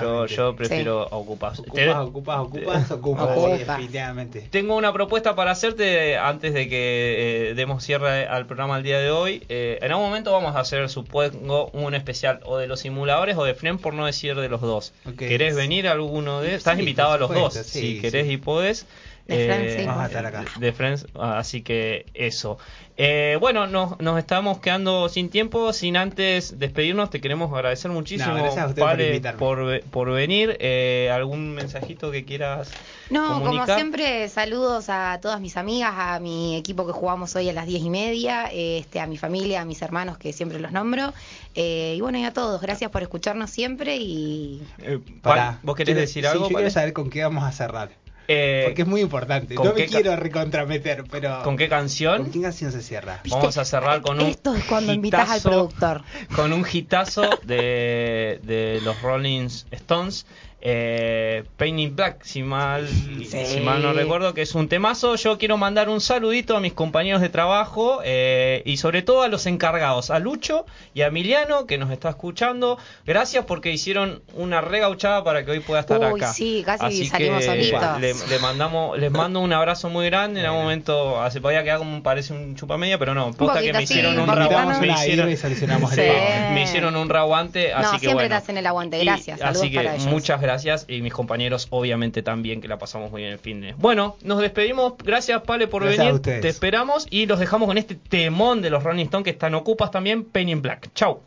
Yo, yo prefiero ocupas. Ocupas, ocupas, ocupas, ocupas. Ocupas. Sí, definitivamente. Tengo una propuesta para hacerte antes de que eh, demos cierre al programa el día de hoy. Eh, en algún momento vamos a hacer, supongo, un especial o de los simuladores o de Friends, por no decir de los dos. ¿Querés venir a alguno de Estás Sí, invitado a los dos, supuesto, si querés sí. y podés. De Eh, Friends, sí. Vamos a estar acá. de Friends, así que eso. Eh, bueno, nos, nos estamos quedando sin tiempo, sin antes despedirnos. Te queremos agradecer muchísimo, No, gracias a usted por por, ve- por venir. Eh, ¿Algún mensajito que quieras No, como siempre, saludos a todas mis amigas, a mi equipo que jugamos hoy a las diez y media, este, a mi familia, a mis hermanos que siempre los nombro. eh, y bueno, y a todos, gracias por escucharnos siempre y Eh, Pará, Pal, ¿Vos querés quiero- decir sí, algo? Yo Pal? quiero saber con qué vamos a cerrar. Eh, Porque es muy importante. ¿con No me quiero recontrameter, pero. ¿Con qué ¿Con canción? qué canción se cierra? Vamos a cerrar con un esto es cuando invitas al productor. Con un hitazo de, de los Rolling Stones. Eh, Pain in Black, si mal, si mal no recuerdo, que es un temazo. Yo quiero mandar un saludito a mis compañeros de trabajo eh, y sobre todo a los encargados, a Lucho y a Emiliano, que nos está escuchando. Gracias porque hicieron una regauchada para que hoy pueda estar Uy, acá. sí, casi Así salimos solitos. le, le mandamos, les mando un abrazo muy grande. En algún momento se podía quedar como parece un chupamedia, pero no, posta que me hicieron un raguante. Me hicieron, Sí. me hicieron un raguante, así no, que siempre bueno. te hacen el aguante, gracias. Así que para ellos. muchas gracias y mis compañeros obviamente también que la pasamos muy bien el fin de. Bueno, nos despedimos. Gracias Pale por Gracias venir. Te esperamos y los dejamos con este temón de los Rolling Stones que están ocupas también, Penny in Black. Chau.